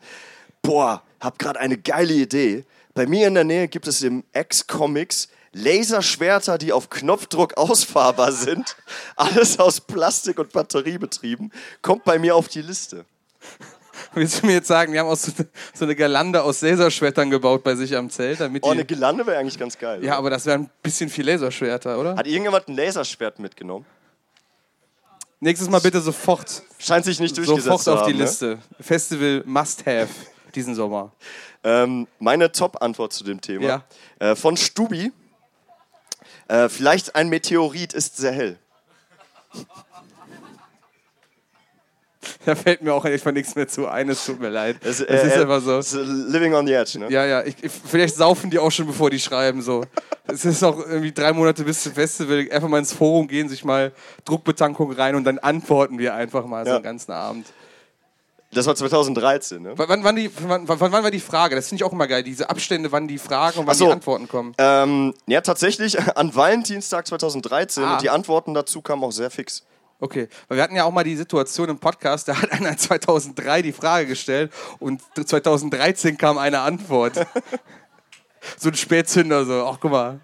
Boah, hab gerade eine geile Idee. Bei mir in der Nähe gibt es im X-Comics Laserschwerter, die auf Knopfdruck ausfahrbar sind. Alles aus Plastik und Batterie betrieben. Kommt bei mir auf die Liste. Willst du mir jetzt sagen, die haben auch so, so eine Girlande aus Laserschwertern gebaut bei sich am Zelt? Damit Oh, eine Gelande wäre eigentlich ganz geil. ja, aber das wäre ein bisschen viel Laserschwerter, oder? Hat irgendjemand ein Laserschwert mitgenommen? Nächstes Mal bitte sofort, Scheint sich nicht durchgesetzt sofort zu auf haben. die ne? Liste. Festival must have diesen Sommer. Ähm, meine Top-Antwort zu dem Thema. Ja. Äh, von Stubi. Äh, vielleicht ein Meteorit ist sehr hell. Da fällt mir auch einfach nichts mehr zu ein, es tut mir leid. Das, äh, ist äh, einfach so. living on the edge, ne? Ja, ja, ich, ich, vielleicht saufen die auch schon, bevor die schreiben. So. Es ist noch irgendwie drei Monate bis zum Festival. Einfach mal ins Forum gehen, sich mal Druckbetankung rein und dann antworten wir einfach mal so Ja. den ganzen Abend. Das war 2013, ne? W wann, wann, die, wann, wann, war die Frage? Das finde ich auch immer geil. Diese Abstände, wann die Fragen und wann so. die Antworten kommen. Ähm, ja, tatsächlich an Valentinstag 2013 Ah. und die Antworten dazu kamen auch sehr fix. Okay, weil wir hatten ja auch mal die Situation im Podcast, da hat einer 2003 die Frage gestellt und 2013 kam eine Antwort. so ein Spätzünder, so, ach guck mal.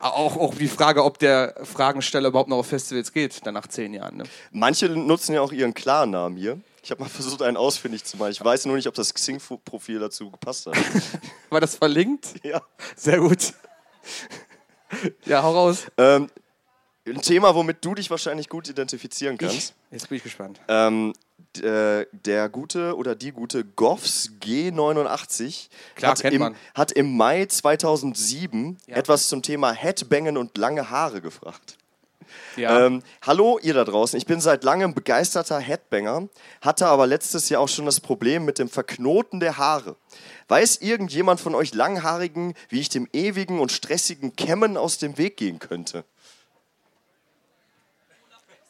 Auch, auch die Frage, ob der Fragensteller überhaupt noch auf Festivals geht, dann nach zehn Jahren. Ne? Manche nutzen ja auch ihren Klarnamen hier. Ich habe mal versucht, einen ausfindig zu machen. Ich weiß nur nicht, ob das Xing-Profil dazu gepasst hat. War das verlinkt? ja. Sehr gut. Ja, hau raus. ähm, ein Thema, womit du dich wahrscheinlich gut identifizieren kannst. Ich, jetzt bin ich gespannt. Ähm, äh, der gute oder die gute Goffs G89 Klar, hat, im, hat im Mai 2007 Ja. etwas zum Thema Headbangen und lange Haare gefragt. Ja. Ähm, hallo ihr da draußen, ich bin seit langem begeisterter Headbanger, hatte aber letztes Jahr auch schon das Problem mit dem Verknoten der Haare. Weiß irgendjemand von euch Langhaarigen, wie ich dem ewigen und stressigen Kämmen aus dem Weg gehen könnte?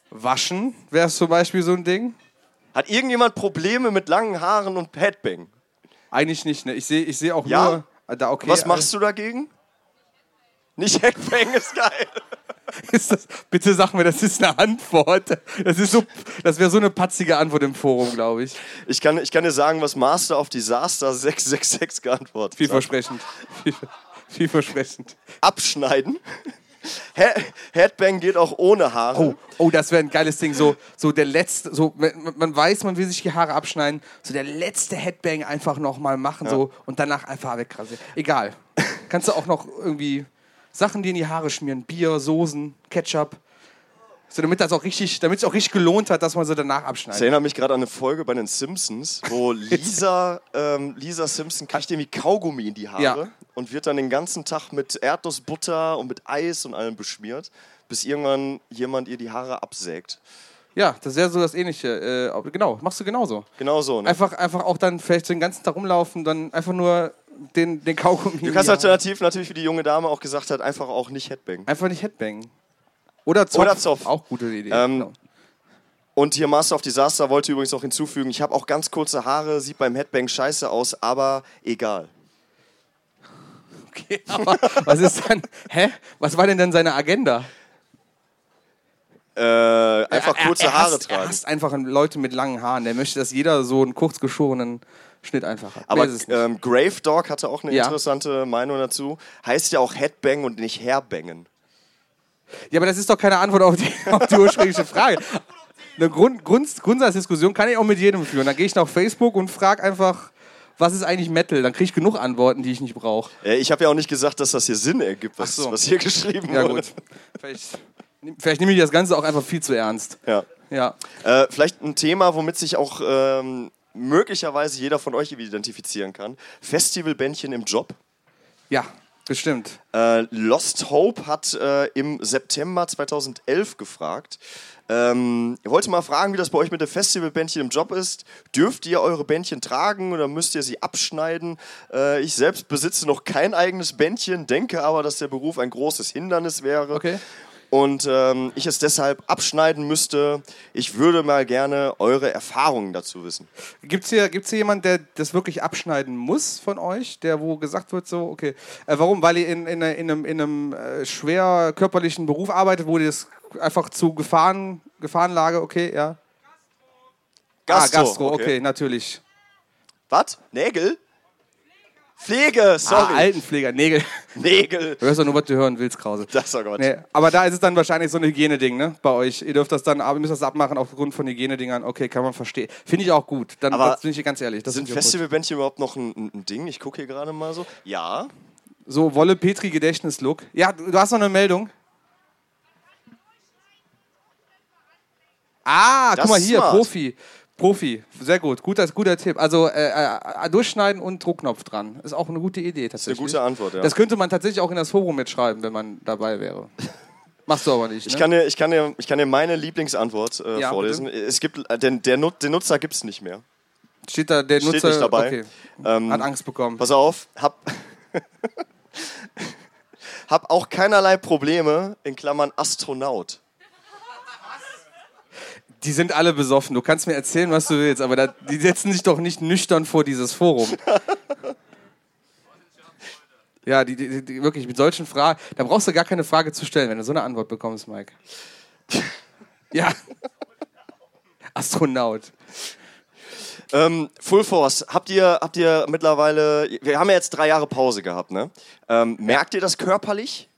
Waschen wäre zum Beispiel so ein Ding. Hat irgendjemand Probleme mit langen Haaren und Headbang? Eigentlich nicht, ne? Ich sehe ich seh auch Ja? nur. ah, Da, okay, Was machst du dagegen? Nicht Headbang ist geil. Das, bitte sag mir, das ist eine Antwort. Das ist so, das wäre so eine patzige Antwort im Forum, glaube ich. Ich kann, ich kann dir sagen, was Master of Disaster 666 geantwortet hat. Vielversprechend. Viel, vielversprechend. Abschneiden. He Headbang geht auch ohne Haare. Oh, oh, das wäre ein geiles Ding. So, so der letzte, so, man man weiß, man will sich die Haare abschneiden. So der letzte Headbang einfach nochmal machen so und danach einfach wegrasieren. Egal. Kannst du auch noch irgendwie Sachen, die in die Haare schmieren. Bier, Soßen, Ketchup. So, damit das auch richtig, damit es auch richtig gelohnt hat, dass man sie danach abschneidet. erinnert mich gerade an eine Folge bei den Simpsons, wo Lisa, ähm, Lisa Simpson kriegt irgendwie Kaugummi in die Haare Ja. und wird dann den ganzen Tag mit Erdnussbutter und mit Eis und allem beschmiert, bis irgendwann jemand ihr die Haare absägt. Ja, das wäre so das Ähnliche. Äh, genau, machst du genauso. Genau so. Ne? Einfach, einfach auch dann vielleicht den ganzen Tag rumlaufen, dann einfach nur den, den Kaugummi. Du kannst alternativ natürlich, wie die junge Dame auch gesagt hat, einfach auch nicht Headbang. Einfach nicht Headbang. Oder Zopf. Oder Zopf. Auch gute Idee. Ähm, genau. Und hier Master of Disaster wollte übrigens noch hinzufügen, ich habe auch ganz kurze Haare, sieht beim Headbang scheiße aus, aber egal. Okay, aber was ist dann, hä? Was war denn dann seine Agenda? Äh, einfach Er- kurze er, Haare hasst, Er tragen. hasst einfach Leute mit langen Haaren. Der möchte, dass jeder so einen kurz geschorenen Schnitt einfach hat. Aber ähm, Grave Dog hatte auch eine Ja. interessante Meinung dazu. Heißt ja auch Headbang und nicht Hairbangen. Ja, aber das ist doch keine Antwort auf die, auf die ursprüngliche Frage. Eine Grund, Grund, Grundsatzdiskussion kann ich auch mit jedem führen. Dann gehe ich nach Facebook und frage einfach, was ist eigentlich Metal? Dann kriege ich genug Antworten, die ich nicht brauche. Äh, ich habe ja auch nicht gesagt, dass das hier Sinn ergibt, was, so. was hier geschrieben Ja, wurde. gut. Vielleicht, vielleicht nehme ich das Ganze auch einfach viel zu ernst. Ja. Ja. Äh, vielleicht ein Thema, womit sich auch ähm, möglicherweise jeder von euch identifizieren kann. Festivalbändchen im Job. Ja, bestimmt. Äh, Lost Hope hat äh, im September 2011 gefragt. Ähm, ihr wollt mal fragen, wie das bei euch mit dem Festivalbändchen im Job ist. Dürft ihr eure Bändchen tragen oder müsst ihr sie abschneiden? Äh, ich selbst besitze noch kein eigenes Bändchen, denke aber, dass der Beruf ein großes Hindernis wäre. Okay. Und ähm, ich es deshalb abschneiden müsste. Ich würde mal gerne eure Erfahrungen dazu wissen. Gibt es hier, gibt's hier jemanden, der das wirklich abschneiden muss von euch? Der, wo gesagt wird, so, okay. Äh, warum? Weil ihr in, in, in einem, in einem äh, schwer körperlichen Beruf arbeitet, wo ihr das einfach zu Gefahren, Gefahrenlage, okay, ja. Gastro, ah, Gastro, okay, natürlich. Was? Nägel? Pflege, sorry. Ah, Altenpfleger, Nägel. Nägel. Du hörst doch nur, was du hören willst, Krause. Das oh Gott. Nee, aber da ist es dann wahrscheinlich so ein Hygieneding, ne? Bei euch. Ihr dürft das dann, aber ihr müsst das abmachen aufgrund von Hygienedingern. Okay, kann man verstehen. Finde ich auch gut. Dann Aber bin ich ganz ehrlich. Das Sind. Festivalbändchen überhaupt noch ein, ein- Ding? Ich gucke hier gerade mal so. Ja. So, Wolle Petri Gedächtnislook. Ja, du, du hast noch eine Meldung. Ah, Das guck mal hier, smart. Profi. Profi, sehr gut. Guter, guter Tipp. Also äh, äh, durchschneiden und Druckknopf dran. Ist auch eine gute Idee Eine tatsächlich. gute Antwort, ja. Das könnte man tatsächlich auch in das Forum mitschreiben, wenn man dabei wäre. Machst du aber nicht. Ne? Ich kann, dir, ich, kann dir, ich kann dir meine Lieblingsantwort äh, Ja, vorlesen. Es gibt, äh, den, der, den Nutzer gibt es nicht mehr. Steht da der Steht Nutzer? nicht dabei. Okay. Ähm, Hat Angst bekommen. Pass auf, hab, hab auch keinerlei Probleme, in Klammern Astronaut. Die sind alle besoffen. Du kannst mir erzählen, was du willst, aber da, die setzen sich doch nicht nüchtern vor dieses Forum. Ja, die, die, die, wirklich mit solchen Fragen, da brauchst du gar keine Frage zu stellen, wenn du so eine Antwort bekommst, Mike. Ja. Astronaut. Ähm, Full Force, habt ihr, habt ihr mittlerweile, wir haben ja jetzt drei Jahre Pause gehabt, ne? Ähm, merkt ihr das körperlich?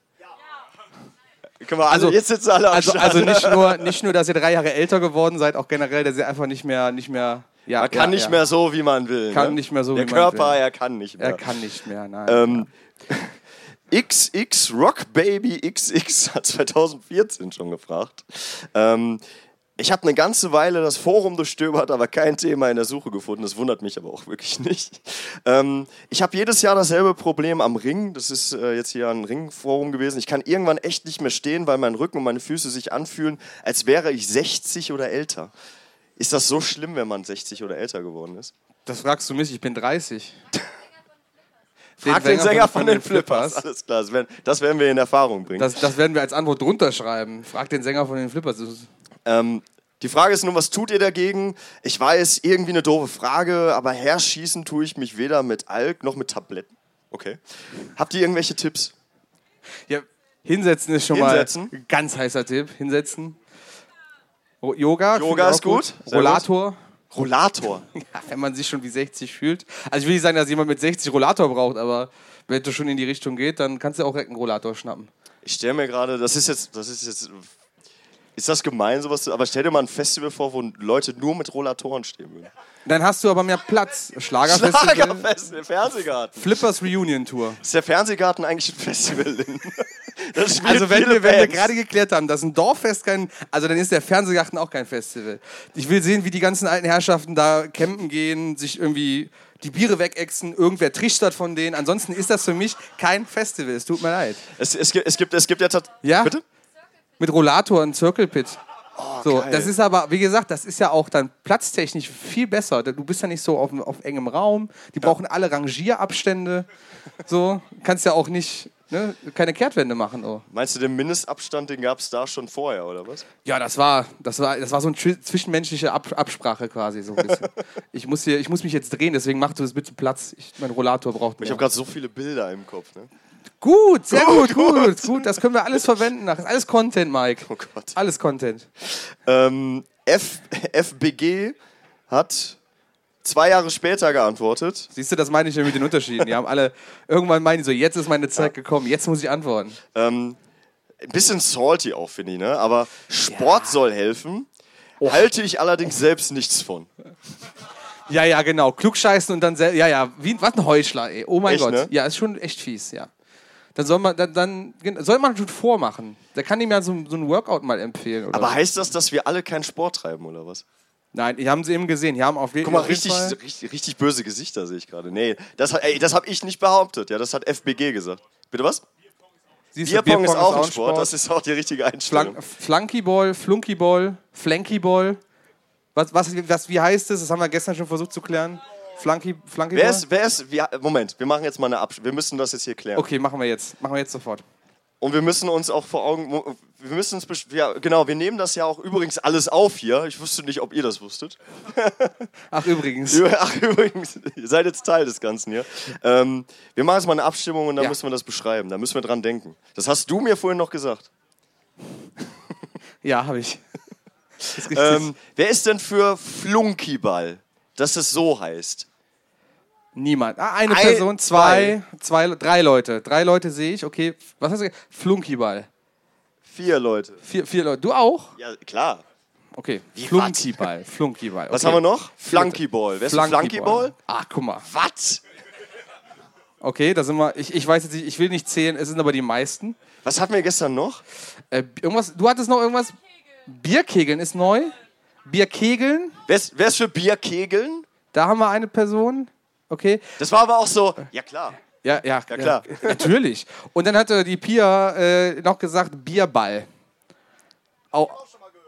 Guck mal, also, Also- jetzt sitzen alle am Also, also nicht, nur, nicht nur, dass ihr drei Jahre älter geworden seid, auch generell, dass ihr einfach nicht mehr, nicht mehr, ja, Man kann ja, nicht ja. mehr so, wie man will. Kann ne? nicht mehr so, Der wie man Körper, will. er kann nicht mehr. Er kann nicht mehr, nein. Ähm, XX Rock Baby XX hat 2014 schon gefragt. Ähm, ich habe eine ganze Weile das Forum durchstöbert, aber kein Thema in der Suche gefunden. Das wundert mich aber auch wirklich nicht. Ähm, ich habe jedes Jahr dasselbe Problem am Ring. Das ist äh, jetzt hier ein Ringforum gewesen. Ich kann irgendwann echt nicht mehr stehen, weil mein Rücken und meine Füße sich anfühlen, als wäre ich 60 oder älter. Ist das so schlimm, wenn man 60 oder älter geworden ist? das fragst du mich, ich bin 30. Frag den Sänger von, den Flippers. Alles klar, das werden, das werden wir in Erfahrung bringen. Das, das werden wir als Antwort drunter schreiben. Frag den Sänger von den Flippers. Ähm, die Frage ist nun, was tut ihr dagegen? Ich weiß, irgendwie eine doofe Frage, aber herschießen tue ich mich weder mit Alk noch mit Tabletten. Okay. Habt ihr irgendwelche Tipps? Ja, hinsetzen ist schon Hinsetzen. mal ein ganz heißer Tipp. Hinsetzen. Oh, Yoga. Yoga ist gut. Sehr Rollator. Rollator. Ja, wenn man sich schon wie 60 fühlt. Also ich will nicht sagen, dass jemand mit 60 Rollator braucht, aber wenn du schon in die Richtung geht, dann kannst du auch direkt einen Rollator schnappen. Ich stelle mir gerade, das ist jetzt, das ist jetzt, ist das gemein, sowas zu, aber stell dir mal ein Festival vor, wo Leute nur mit Rollatoren stehen würden. Dann hast du aber mehr Platz. Schlagerfestival. Schlagerfestival, Fernsehgarten. Flippers Reunion Tour. Ist der Fernsehgarten eigentlich ein Festival? Also wenn wir, wenn wir gerade geklärt haben, dass ein Dorffest kein, also dann ist der Fernsehgarten auch kein Festival. Ich will sehen, wie die ganzen alten Herrschaften da campen gehen, sich irgendwie die Biere wegexen, irgendwer trichtert von denen. Ansonsten ist das für mich kein Festival. Es tut mir leid. Es, es, gibt, es, gibt, es gibt ja Ja? Bitte? Mit Rollator und Circle Pit. so, geil. das ist aber, wie gesagt, das ist ja auch dann platztechnisch viel besser. Du bist ja nicht so auf, auf engem Raum. Die brauchen alle Rangierabstände. So, kannst ja auch nicht, ne, keine Kehrtwende machen. Oh. Meinst du, den Mindestabstand, den gab es da schon vorher, oder was? Ja, das war, das war, das war so eine zwi- zwischenmenschliche Ab Absprache quasi so ein bisschen. ich, muss hier, ich muss mich jetzt drehen, deswegen mach du das bitte Platz. Ich, mein Rollator braucht Ich mehr. habe gerade so viele Bilder im Kopf. Ne? Gut, sehr gut, gut, gut, Das können wir alles verwenden. Das ist alles Content, Mike. Oh Gott. Alles Content. Ähm, F, FBG hat zwei Jahre später geantwortet. Siehst du, das meine ich ja mit den Unterschieden. Die haben alle, irgendwann meinen die so, jetzt ist meine Zeit gekommen, jetzt muss ich antworten. Ähm, ein bisschen salty auch, finde ich, ne? Aber Sport soll helfen. Halte ich allerdings selbst nichts von. Ja, ja, genau. Klugscheißen und dann selber. Ja, ja, wie was ein Heuchler, ey. Oh mein Echt, Gott. ne? Ja, ist schon echt fies, ja. Dann soll man, dann, dann soll man schon vormachen. Da kann ihm ja so, so ein Workout mal empfehlen. Aber so. heißt das, dass wir alle keinen Sport treiben, oder was? Nein, die haben sie eben gesehen. Die haben auf, je- Guck mal, jeden richtig, Fall. richtig, richtig böse Gesichter sehe ich gerade. Nee, das, ey, das habe ich nicht behauptet. Ja, das hat FBG gesagt. Bitte was? Siehst Bierpong ist auch ein Sport. Das ist auch die richtige Einstellung. Flank Flunkyball, Flunkyball, Flankyball. Was, was, was, wie heißt es? Das haben wir gestern schon versucht zu klären. Flunky, Flunkyball? Wer ist, wer ist, wir, Moment, wir machen jetzt mal eine Abstimmung. Wir müssen das jetzt hier klären. Okay, machen wir jetzt. Machen wir jetzt sofort. Und wir müssen uns auch vor Augen, wir müssen uns, ja, genau, wir nehmen das ja auch übrigens alles auf hier. Ich wusste nicht, ob ihr das wusstet. Ach, übrigens. Ach, übrigens, ihr seid jetzt Teil des Ganzen hier. Ähm, wir machen jetzt mal eine Abstimmung und dann Ja. müssen wir das beschreiben. Da müssen wir dran denken. Das hast du mir vorhin noch gesagt. Ja, habe ich. Ist. Ähm, wer ist denn für Flunkyball? Dass es so heißt. Niemand. Ah, eine Ein- Person, zwei, zwei, drei Leute. Drei Leute sehe ich. Okay, was hast du gesagt? Flunkyball. Vier Leute. Vier, vier Leute. Du auch? Ja, klar. Okay. Wie, Flunkyball. Flunkyball. Okay. Was haben wir noch? Flunkyball. Wer ist Flunkyball? Ach, guck mal. Was? Okay, da sind wir. Ich, ich weiß jetzt nicht, ich will nicht zählen, es sind aber die meisten. Was hatten wir gestern noch? Äh, irgendwas, du hattest noch irgendwas? Bierkegeln ist neu. Bierkegeln, Wer ist, wer ist für Bierkegeln? da haben wir eine Person. Okay. Das war aber auch so. Ja, klar. Ja, ja, Ja, klar. natürlich. Und dann hatte die Pia äh, noch gesagt Bierball. Au,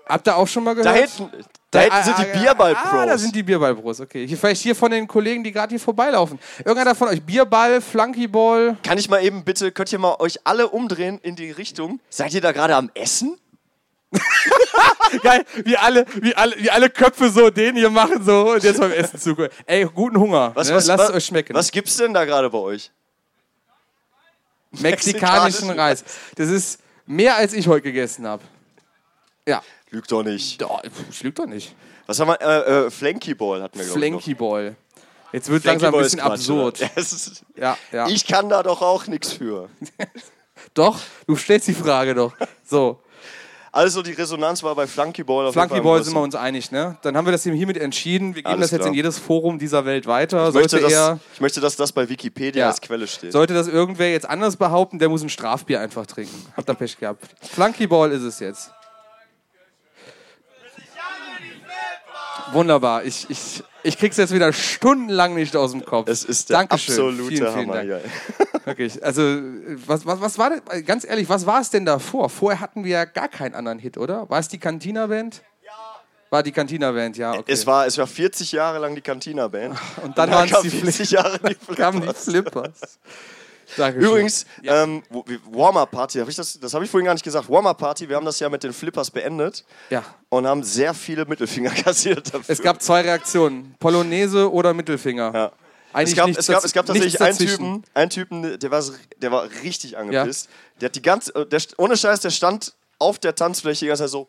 habt ihr auch schon mal Da gehört? hinten, da hinten sind die Bierball-Pros. Ah, da sind die Bierball-Pros, okay. Hier, vielleicht hier von den Kollegen, die gerade hier vorbeilaufen. Irgendeiner von euch, Bierball, Flunkyball. Kann ich mal eben bitte, könnt ihr mal euch alle umdrehen in die Richtung? Seid ihr da gerade am Essen? Geil, wie alle, wie, alle, wie alle Köpfe so den hier machen so und jetzt beim Essen zugucken. Ey, guten Hunger. Was, ne? was, Lasst was, es euch schmecken. Was gibt's denn da gerade bei euch? Mexikanischen Reis. Das ist mehr, als ich heute gegessen habe. Ja. Lügt doch nicht. Doch, ich lüge doch nicht. Was haben wir? Äh, äh, Flankyball hatten wir, glaube ich. noch. Flankyball. Jetzt wird langsam ein bisschen absurd. Ja, ist, Ja, ja. Ich kann da doch auch nichts für. Doch, du stellst die Frage doch. So, Also die Resonanz war bei Flunkyball auf Flunkyball sind wir uns einig, ne? Dann haben wir das hiermit entschieden. Wir geben Alles das jetzt klar. in jedes Forum dieser Welt weiter. ich, möchte, Sollte, dass, er, ich möchte, dass das bei Wikipedia Ja. als Quelle steht. sollte das irgendwer jetzt anders behaupten, der muss ein Strafbier einfach trinken. Habt ihr Pech gehabt. Flunkyball ist es jetzt. Wunderbar. Ich, ich, ich krieg's jetzt wieder stundenlang nicht aus dem Kopf. Es ist der Dankeschön. absolute vielen, vielen Hammer. Dank. Wirklich. Also, was, was, was war denn, ganz ehrlich, was war es denn davor? Vorher hatten wir ja gar keinen anderen Hit, oder? War es die Cantina-Band? War die Cantina-Band, ja. Okay. Es, war, es war 40 Jahre lang die Cantina-Band. Und dann Da waren es die 40 Flippers. Jahre die kamen die Flippers. Dankeschön. Übrigens, ähm, wo- wie- Warm-Up-Party, hab das, das habe ich vorhin gar nicht gesagt. Warm-Up-Party, wir haben das ja mit den Flippers beendet Ja. und haben sehr viele Mittelfinger kassiert dafür. Es gab zwei Reaktionen: Polonaise oder Mittelfinger. Ja. Eigentlich Es gab, es, gab, es gab tatsächlich einen. Typen, einen Typen, der war, der war richtig angepisst. Der hat die ganze, äh, der, ohne Scheiß, der stand auf der Tanzfläche die ganze Zeit so.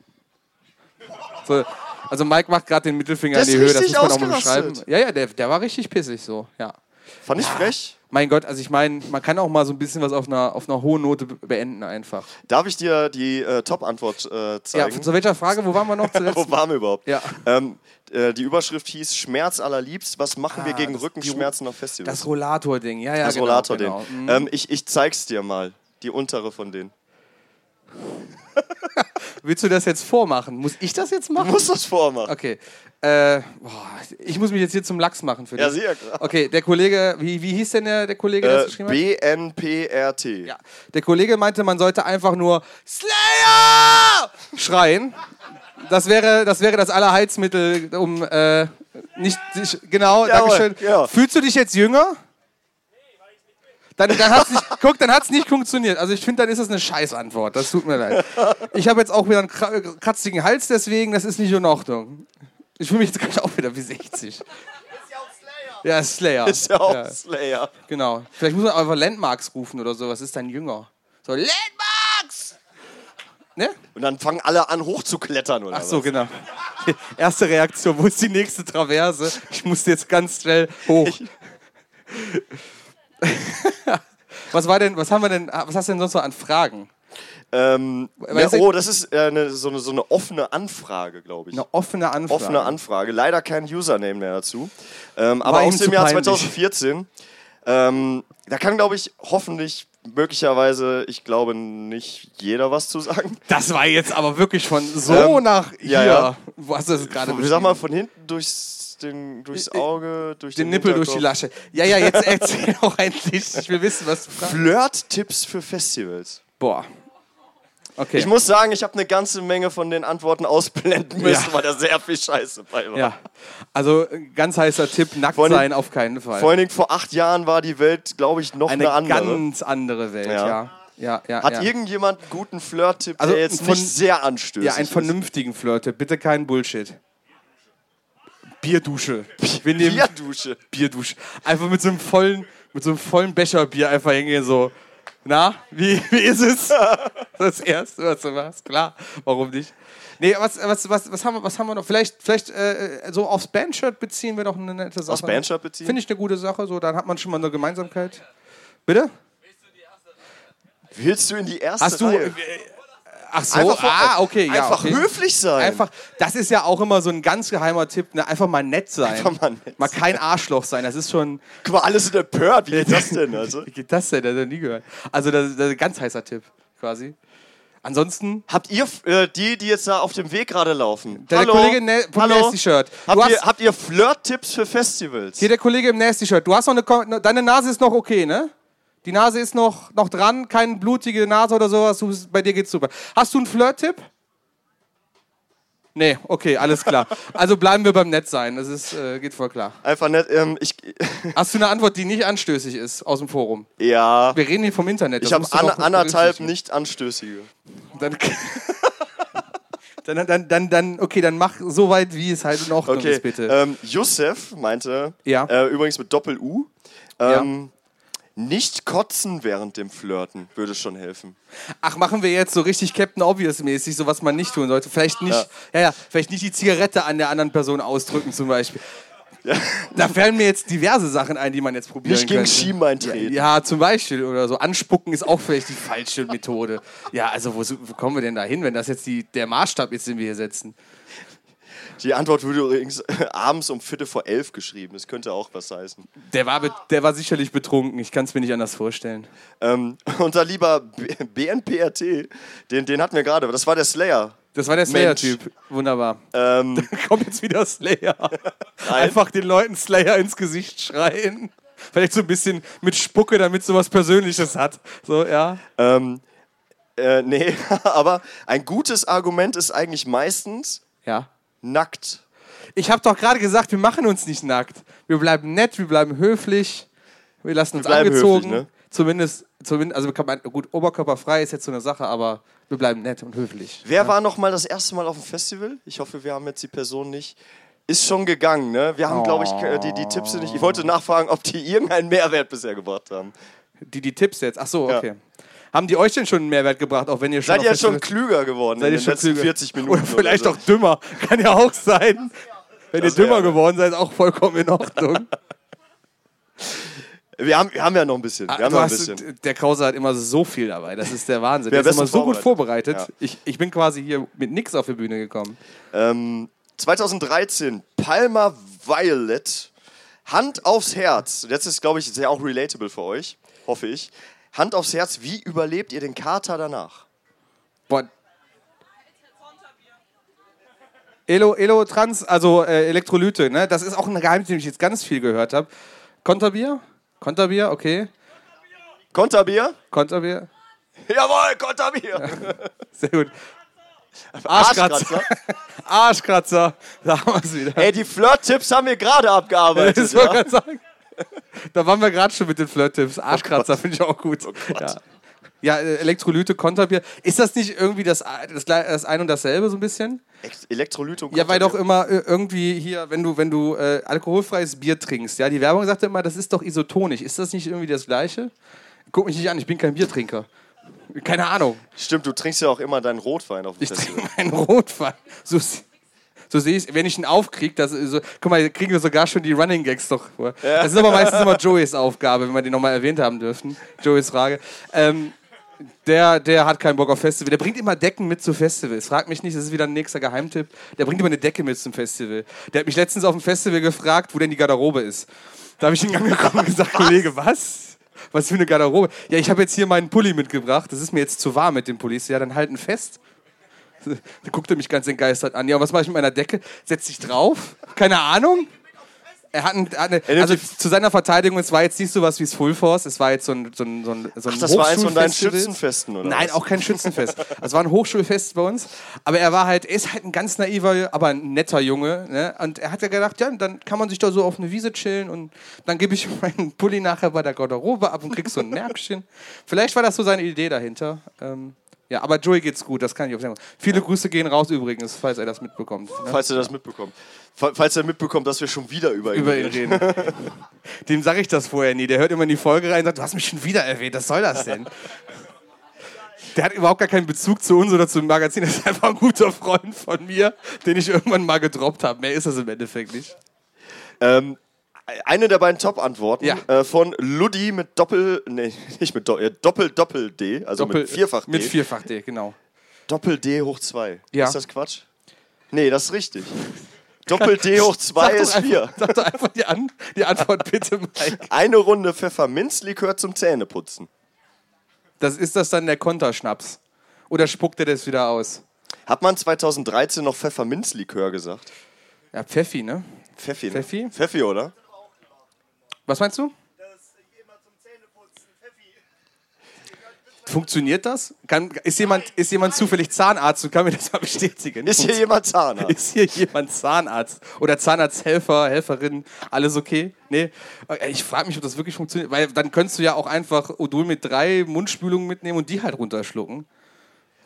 So, also Mike macht gerade den Mittelfinger in die Höhe, das muss man auch mal beschreiben. Ja, ja, der, der war richtig pissig so. Ja. Fand ich frech. Mein Gott, also ich meine, man kann auch mal so ein bisschen was auf einer, auf einer hohen Note be- beenden einfach. Darf ich dir die äh, Top-Antwort äh, Ja, zeigen? zu welcher Frage, wo waren wir noch zuletzt? Wo waren wir überhaupt? Ja. Ähm, äh, die Überschrift hieß Schmerz allerliebst. Was machen wir Ah, gegen das- Rückenschmerzen auf Festivals? Das Rollator-Ding, ja, ja, Das genau, Rollator genau. Mhm. Ähm, ich, ich zeig's dir mal. Die untere von denen. Willst du das jetzt vormachen? Muss ich das jetzt Du machen? musst das vormachen. Okay. Äh, boah, ich muss mich jetzt hier zum Lachs machen für dich. Ja, sicher, klar. Okay, der Kollege, wie, wie hieß denn der, der Kollege, der das Äh, geschrieben hat? BNPRT. Ja. Der Kollege meinte, man sollte einfach nur Slayer schreien. Das wäre das, wäre das Allerheizmittel, um äh, nicht sich. Genau, Jawohl, Dankeschön. ja. Fühlst du dich jetzt jünger? Dann, dann hat's nicht, guck, dann hat's nicht funktioniert. Also ich finde, dann ist das eine Scheißantwort. Das tut mir leid. Ich habe jetzt auch wieder einen kra- kratzigen Hals, deswegen, das ist nicht in Ordnung. Ich fühle mich jetzt gleich auch wieder wie 60. Ist ja auch Slayer. Ja, Slayer. Ist ja auch Ja, Slayer. genau. Vielleicht muss man einfach Landmarks rufen oder so. Was ist dein Jünger? So, Landmarks! Ne? Und dann fangen alle an hochzuklettern, oder Ach so, was? genau. Erste Reaktion, wo ist die nächste Traverse? Ich muss jetzt ganz schnell hoch. was war denn, was haben wir denn, was hast du denn sonst noch an Fragen? Ähm, ja, oh, das ist äh, eine, so, eine, so eine offene Anfrage, glaube ich. Eine offene Anfrage. Offene Anfrage. Leider kein Username mehr dazu. Ähm, aber aus dem Jahr peinlich. 2014. Ähm, da kann, glaube ich, hoffentlich, möglicherweise, ich glaube nicht jeder was zu sagen. Das war jetzt aber wirklich von so Ähm, nach ja, hier. ja. Wo hast du das gerade Ich sag mal, von hinten durchs, den, durchs Auge, durch Den den, Nippel durch die. Lasche. Ja, ja, jetzt erzähl auch endlich. Ich will wissen, was du fragst. Flirt-Tipps für Festivals. Boah. Okay. Ich muss sagen, ich habe eine ganze Menge von den Antworten ausblenden müssen, Ja. weil da sehr viel Scheiße bei war. ja. Also, ganz heißer Tipp: nackt Vor sein auf keinen Fall. Vor allen Dingen vor acht Jahren war die Welt, glaube ich, noch Eine eine, andere. ganz andere Welt, Ja. ja. Ja, ja, Hat ja. irgendjemand einen guten Flirt-Tipp, Also der jetzt von- nicht sehr anstößig Ja, einen vernünftigen Flirt. Bitte keinen Bullshit. Bierdusche. Wir nehmen Bierdusche. Bierdusche. Einfach mit so einem vollen, mit so einem vollen Becher Bier einfach hingehen so. Na, wie, wie ist es? Das erste, was du machst, klar. Warum nicht? Nee, was, was, was, was, haben, wir, was haben wir noch? Vielleicht, vielleicht äh, so aufs Bandshirt beziehen wir doch eine nette Sache. Aufs Bandshirt beziehen? Finde ich eine gute Sache. So, dann hat man schon mal eine Gemeinsamkeit. Bitte? Willst du in die erste Hast du. Reihe? Ach so, Einfach vor- ah, okay. Ja, Einfach okay. höflich sein. Einfach, das ist ja auch immer so ein ganz geheimer Tipp, ne? einfach mal nett sein. Einfach mal nett Mal kein Arschloch sein, das ist schon. Guck mal, alles in der Pört. Wie geht das denn? Also? Wie geht das denn? Das hab ich nie gehört. Also, das, das ist ein ganz heißer Tipp, quasi. Ansonsten, Habt ihr, äh, die, die jetzt da auf dem Weg gerade laufen? der, Hallo? Kollege im Na vom Hallo? Nasty-Shirt. Du Habt, ihr, habt ihr Flirt-Tipps für Festivals? hier der Kollege im Nasty-Shirt. Du hast noch eine. Deine Nase ist noch okay, ne? Die Nase ist noch, noch dran, keine blutige Nase oder sowas. Du, bei dir geht's super. Hast du einen Flirt-Tipp? Nee, okay, alles klar. Also bleiben wir beim Nettsein. Das ist, äh, geht voll klar. Einfach nett. Ähm, ich, Hast du eine Antwort, die nicht anstößig ist aus dem Forum? ja, Wir reden hier vom Internet. das ich habe an, anderthalb nicht anstößige. Dann, dann, dann, dann, dann, okay, dann mach so weit, wie es halt in Ordnung Okay, ist, bitte. ähm, Yusef meinte, Ja. äh, übrigens mit Doppel-U, ähm, nicht kotzen während dem Flirten würde schon helfen. Ach, machen wir jetzt so richtig Captain Obvious-mäßig, so was man nicht tun sollte. Vielleicht nicht, ja. Ja, vielleicht nicht die Zigarette an der anderen Person ausdrücken, zum Beispiel. Da fallen mir jetzt diverse Sachen ein, die man jetzt probieren Nicht gegen könnte. Schienbein treten. Ja, zum Beispiel oder so. Anspucken ist auch vielleicht die falsche Methode. Ja, also wo, wo kommen wir denn da hin, wenn das jetzt die, der Maßstab ist, den wir hier setzen? Die Antwort wurde übrigens abends um Viertel vor elf geschrieben. Das könnte auch was heißen. Der war, der war sicherlich betrunken. Ich kann es mir nicht anders vorstellen. Ähm, unser lieber BNPRT, den, den hatten wir gerade. Das war der Slayer. Das war der. Slayer-Typ. Wunderbar. Ähm, Kommt jetzt wieder Slayer. Einfach den Leuten Slayer ins Gesicht schreien. Vielleicht so ein bisschen mit Spucke, damit es so was Persönliches hat. So, ja. ähm, äh, nee, aber ein gutes Argument ist eigentlich meistens Ja. Nackt. Ich habe doch gerade gesagt, wir machen uns nicht nackt. Wir bleiben nett, wir bleiben höflich. Wir lassen uns bleiben angezogen. höflich, ne? Zumindest, zumindest, also kann man, gut, oberkörperfrei ist jetzt so eine Sache, aber wir bleiben nett und höflich. Wer war noch mal das erste Mal auf dem Festival? Ich hoffe, wir haben jetzt die Person nicht. Ist schon gegangen, ne? Wir haben, glaube ich, äh, die, die Tipps nicht. Ich wollte nachfragen, ob die irgendeinen Mehrwert bisher gebracht haben. Die, die Tipps jetzt. Ach so, Ja. Haben die euch denn schon einen Mehrwert gebracht, auch wenn ihr schon Seid ihr schon klüger geworden Seid in ihr den schon letzten klüger? 40 Minuten? Oder vielleicht so? auch dümmer. Kann ja auch sein. Wenn ihr Das wär- dümmer geworden seid, auch vollkommen in Ordnung. Wir haben, wir haben ja noch ein bisschen. Wir haben Ah, Du noch ein bisschen. der Krause hat immer so viel dabei. Das ist der Wahnsinn. Wer Der ist immer so gut vorbereitet. vorbereitet. Ich, ich bin quasi hier mit nix auf die Bühne gekommen. Ähm, 2013, Palma Violet, Hand aufs Herz. Jetzt ist, glaube ich, sehr auch relatable für euch, hoffe ich. Hand aufs Herz, wie überlebt ihr den Kater danach? Boah. Elo, Elo Trans, also äh, Elektrolyte, ne? Das ist auch ein Geheimnis, den ich jetzt ganz viel gehört habe. Konterbier? Konterbier, okay. Konterbier? Konterbier, Jawohl, Konterbier! sehr gut. Arschkratzer. Arschkratzer. Arschkratzer, da haben wir es wieder. Ey, die Flirt-Tipps haben wir gerade abgearbeitet. Das wollte ich ja? gerade sagen. Da waren wir gerade schon mit den Flirt-Tipps. Arschkratzer finde ich auch gut. ja. Ja, äh, Elektrolyte, Konterbier. Ist das nicht irgendwie das, das, das ein und dasselbe so ein bisschen? Elektrolyte und Ja, weil doch Konterbier. immer äh, irgendwie hier, wenn du, wenn du äh, alkoholfreies Bier trinkst, ja, die Werbung sagt immer, das ist doch isotonisch. Ist das nicht irgendwie das Gleiche? Guck mich nicht an, ich bin kein Biertrinker. Keine Ahnung. Stimmt, du trinkst ja auch immer deinen Rotwein auf dem Ich Festival. trinke meinen Rotwein. So, so sehe ich wenn ich ihn aufkriege, das so, guck mal, kriegen wir sogar schon die Running Gags doch vor. Das ist aber meistens immer Joeys Aufgabe, wenn wir die nochmal erwähnt haben dürfen. Joeys Frage. Ähm, der, der hat keinen Bock auf Festival. Der bringt immer Decken mit zu Festivals. Frag mich nicht, das ist wieder ein nächster Geheimtipp. Der bringt immer eine Decke mit zum Festival. Der hat mich letztens auf dem Festival gefragt, wo denn die Garderobe ist. Da habe ich ihn angekommen und gesagt, Kollege, was? Was für eine Garderobe? Ja, ich habe jetzt hier meinen Pulli mitgebracht. Das ist mir jetzt zu warm mit dem Pullis. Ja, dann halten fest. Da guckt er mich ganz entgeistert an. Ja, was mache ich mit meiner Decke? Setz dich drauf? Keine Ahnung. Er hat, ein, hat eine, also zu seiner Verteidigung, es war jetzt nicht so was wie das Full Force, es war jetzt so ein, so ein, so ein, so ein Ach, das war eins von deinen. Schützenfesten, oder Nein, was? auch kein Schützenfest. Es war ein Hochschulfest bei uns, aber er war halt, er ist halt ein ganz naiver, aber ein netter Junge. Ne? Und er hat ja gedacht, ja, dann kann man sich da so auf eine Wiese chillen und dann gebe ich meinen Pulli nachher bei der Garderobe ab und krieg so ein Märkchen. Vielleicht war das so seine Idee dahinter. Ähm, ja, aber Joey geht's gut, das kann ich auch sagen. Viele Grüße gehen raus übrigens, falls er das mitbekommt. Ne? Falls er das mitbekommt. Fa- Falls er mitbekommt, dass wir schon wieder über ihn Über ihn reden. reden. Dem sage ich das vorher nie. Der hört immer in die Folge rein und sagt, du hast mich schon wieder erwähnt, was soll das denn? Der hat überhaupt gar keinen Bezug zu uns oder zum Magazin. Das ist einfach ein guter Freund von mir, den ich irgendwann mal gedroppt habe. Mehr ist das im Endeffekt nicht. Ähm, eine der beiden Top-Antworten Ja. äh, von Ludi mit Doppel, nee, nicht mit Doppel, Doppel, Doppel D, also mit Vierfach D. Mit Vierfach D, genau. Doppel D hoch 2. Ja. Ist das Quatsch? Nee, das ist richtig. Doppel D hoch 2 Sag doch ist einfach- 4. Sag doch einfach die, An die Antwort bitte, Mike. Eine Runde Pfefferminzlikör zum Zähneputzen. Das, ist das dann der Konterschnaps? Oder spuckt er das wieder aus? Hat man 2013 noch Pfefferminzlikör gesagt? Ja, Pfeffi, ne? Pfeffi, ne? Pfeffi? Pfeffi, oder? Was meinst du? Funktioniert das? Kann, ist, jemand, ist jemand zufällig Zahnarzt und kann mir das mal bestätigen? Ist hier jemand Zahnarzt? Ist hier jemand Zahnarzt? Oder Zahnarzthelfer, Helferin? Alles okay? Nee? Äh, Ich frage mich, ob das wirklich funktioniert. Weil dann könntest du ja auch einfach Odol mit drei Mundspülungen mitnehmen und die halt runterschlucken.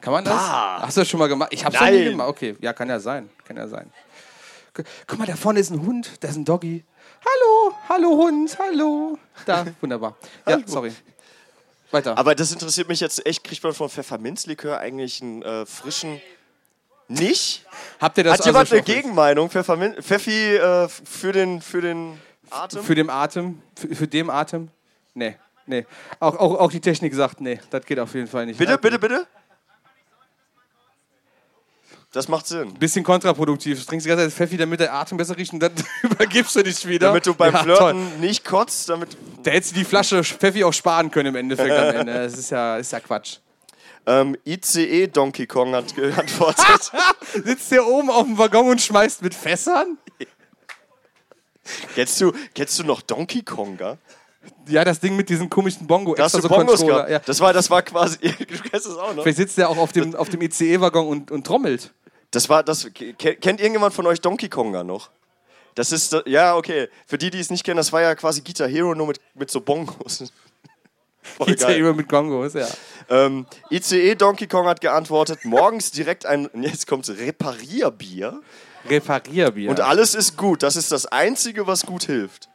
Kann man das? Bah. Hast du das schon mal gemacht? Ich hab's noch nie Nein. gemacht. Okay, ja, kann ja sein. Kann ja sein. Gu- Guck mal, da vorne ist ein Hund, da ist ein Doggy. Hallo, hallo Hund, hallo. Da, wunderbar. Ja, sorry. Weiter. Aber das interessiert mich jetzt echt. Kriegt man von Pfefferminzlikör eigentlich einen äh, frischen. Nicht? Habt ihr das Hat jemand also eine schon- Gegenmeinung? Pfeffermin Pfeffi äh, für, den, für den Atem? Für den Atem? Für, für den Atem? Nee, nee. Auch, auch, auch die Technik sagt, nee, das geht auf jeden Fall nicht. bitte, Ja, bitte, bitte? Das macht Sinn. Bisschen kontraproduktiv. Du trinkst die ganze Zeit Pfeffi, damit der Atem besser riecht und dann übergibst du dich wieder. Damit du beim ja, Flirten Toll. nicht kotzt, damit. Da hättest du die Flasche Pfeffi auch sparen können im Endeffekt am Ende. Das ist ja, ist ja Quatsch. Ähm, ICE Donkey Kong hat geantwortet. Sitzt der oben auf dem Waggon und schmeißt mit Fässern? kennst, du, kennst du noch Donkey Konga? Ja, das Ding mit diesem komischen Bongo. Da hast du so Bongos gehabt. Ja. Das, war, das war quasi. Du kennst das auch noch. Vielleicht sitzt der auch auf dem, auf dem ICE-Waggon und, und trommelt. Das war das. ke- Kennt irgendjemand von euch Donkey Konga noch? Das ist. äh, Ja, okay. Für die, die es nicht kennen, das war ja quasi Guitar Hero nur mit, mit so Bongos. Voll ICE geil. mit Gongos, ja. Ähm, ICE Donkey Kong hat geantwortet: morgens direkt ein. Jetzt kommt's Reparierbier. Reparierbier. Und alles ist gut. Das ist das Einzige, was gut hilft.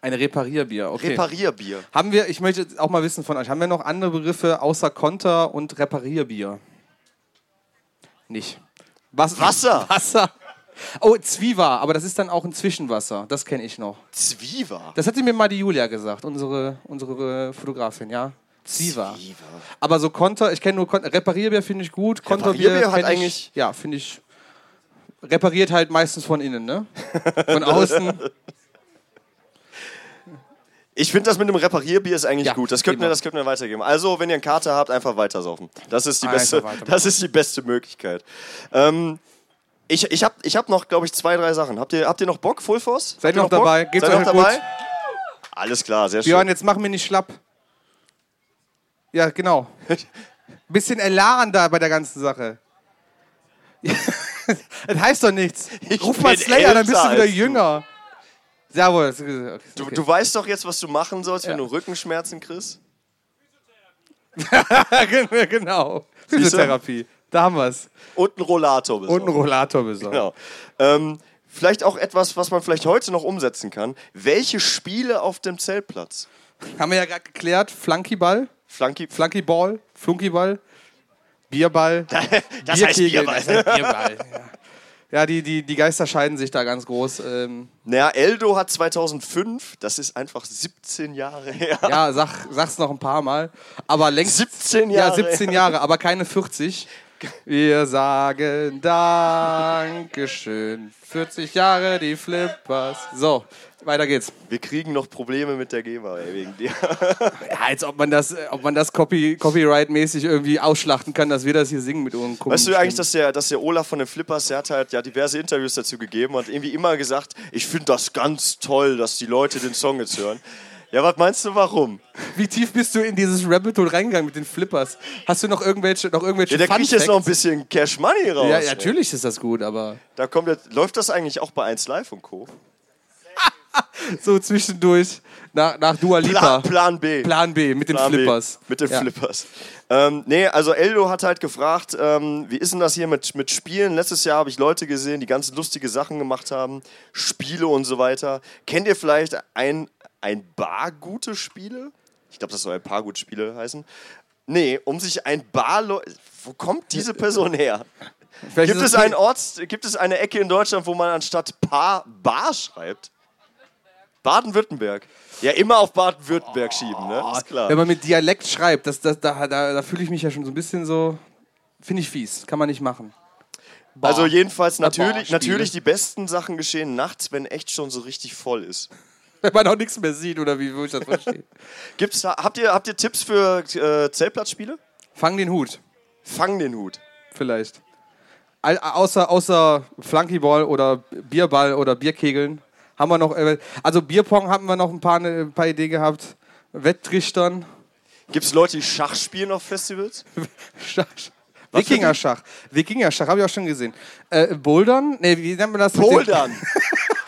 Eine Reparierbier, okay. Reparierbier. Haben wir, ich möchte auch mal wissen von euch, haben wir noch andere Begriffe außer Konter und Reparierbier? Nicht. Was, Wasser. Wasser. Oh, Zwiewa, aber das ist dann auch ein Zwischenwasser. Das kenne ich noch. Zwiewa. Das hatte mir mal die Julia gesagt, unsere, unsere Fotografin, ja. Zwiewa. Aber so Konter, ich kenne nur Konter. Reparierbier finde ich gut. Konterbier ich, eigentlich- Ja, finde ich. Repariert halt meistens von innen, ne? Von außen. Ich finde das mit dem Reparierbier ist eigentlich Ja, gut. Das könnten, wir, das könnten wir weitergeben. Also, wenn ihr einen Kater habt, einfach weitersaufen. Das ist die, Einfach beste, das ist die beste Möglichkeit. Ähm, ich ich habe ich hab noch, glaube ich, zwei, drei Sachen. Habt ihr, habt ihr noch Bock, Full Force? Seid Habt ihr noch dabei? Bock? Geht's Seid ihr euch noch gut? dabei? Alles klar, sehr schön. Björn, jetzt mach mir nicht schlapp. Ja, genau. Bisschen Elan da bei der ganzen Sache. das heißt doch nichts. Ich Ruf mal Slayer, dann bist du wieder als du. Jawohl. Okay, Du, du weißt doch jetzt, was du machen sollst, wenn Ja. du Rückenschmerzen kriegst? genau. Physiotherapie. Da haben wir es. Und einen Rollator besorgt. Und einen Rollator besorgt. Genau. Ähm, vielleicht auch etwas, was man vielleicht heute noch umsetzen kann. Welche Spiele auf dem Zeltplatz? Haben wir ja gerade geklärt. Flunkyball, Flunky, Flunkyball, Flunkyball, Bierball. das heißt Bierkegel. Bierball. Das heißt Bierball. Ja, ja die, die, die Geister scheiden sich da ganz groß. Ähm, Naja, Eldo hat 2005, das ist einfach 17 Jahre her. ja, sag, sag's noch ein paar Mal. Aber längst. 17 Ja, Jahre. 17 Jahre, aber keine 40. Wir sagen Dankeschön. 40 Jahre die Flippers. So, weiter geht's. Wir kriegen noch Probleme mit der GEMA, ey, wegen dir. Ja, als ob man das, äh, ob man das Copy, Copyright-mäßig irgendwie ausschlachten kann, dass wir das hier singen mit unseren komischen Weißt du eigentlich, dass der, dass der Olaf von den Flippers, der hat halt ja diverse Interviews dazu gegeben und irgendwie immer gesagt, ich finde das ganz toll, dass die Leute den Song jetzt hören. Ja, was meinst du, warum? Wie tief bist du in dieses Rabbit Hole reingegangen mit den Flippers? Hast du noch irgendwelche, noch irgendwelche Ja, der Fun kriegt jetzt noch ein bisschen Cash Money raus. Ja, ey. natürlich ist das gut, aber Da kommt jetzt, läuft das eigentlich auch bei 1 Live und Co. so zwischendurch nach, nach Dua Lipa. Plan, Plan B. Plan B mit den Plan B. Flippers. Mit den Ja. Flippers. Ähm, nee, also Eldo hat halt gefragt, ähm, wie ist denn das hier mit, mit Spielen? Letztes Jahr habe ich Leute gesehen, die ganz lustige Sachen gemacht haben, Spiele und so weiter. Kennt ihr vielleicht ein, ein paar gute Spiele? Ich glaube, das soll ein paar gute Spiele heißen. Nee, um sich ein Bar... Wo kommt diese Person her? Vielleicht Gibt es, einen Ort, gibt es eine Ecke in Deutschland, wo man anstatt Paar Bar schreibt? Baden-Württemberg. Ja, immer auf Baden-Württemberg schieben, ne? Ist klar. Wenn man mit Dialekt schreibt, das, das, da, da, da fühle ich mich ja schon so ein bisschen so. Finde ich fies. Kann man nicht machen. Also jedenfalls natürlich, natürlich die besten Sachen geschehen nachts, wenn echt schon so richtig voll ist. Wenn man auch nichts mehr sieht, oder wie wo ich das verstehe. Gibt's habt, ihr, habt ihr Tipps für äh, Zeltplatzspiele? Fang den Hut, Fang den Hut. vielleicht. All, außer, außer Flunkyball oder Bierball oder Bierkegeln haben wir noch. Äh, also Bierpong haben wir noch ein paar, ne, ein paar Ideen gehabt. Wetttrichtern. Gibt es Leute, die Schach spielen auf Festivals? Schach. Wikinger-Schach. Wikinger-Schach, habe ich auch schon gesehen. Äh, Bouldern? Ne, wie nennt man das? Bouldern.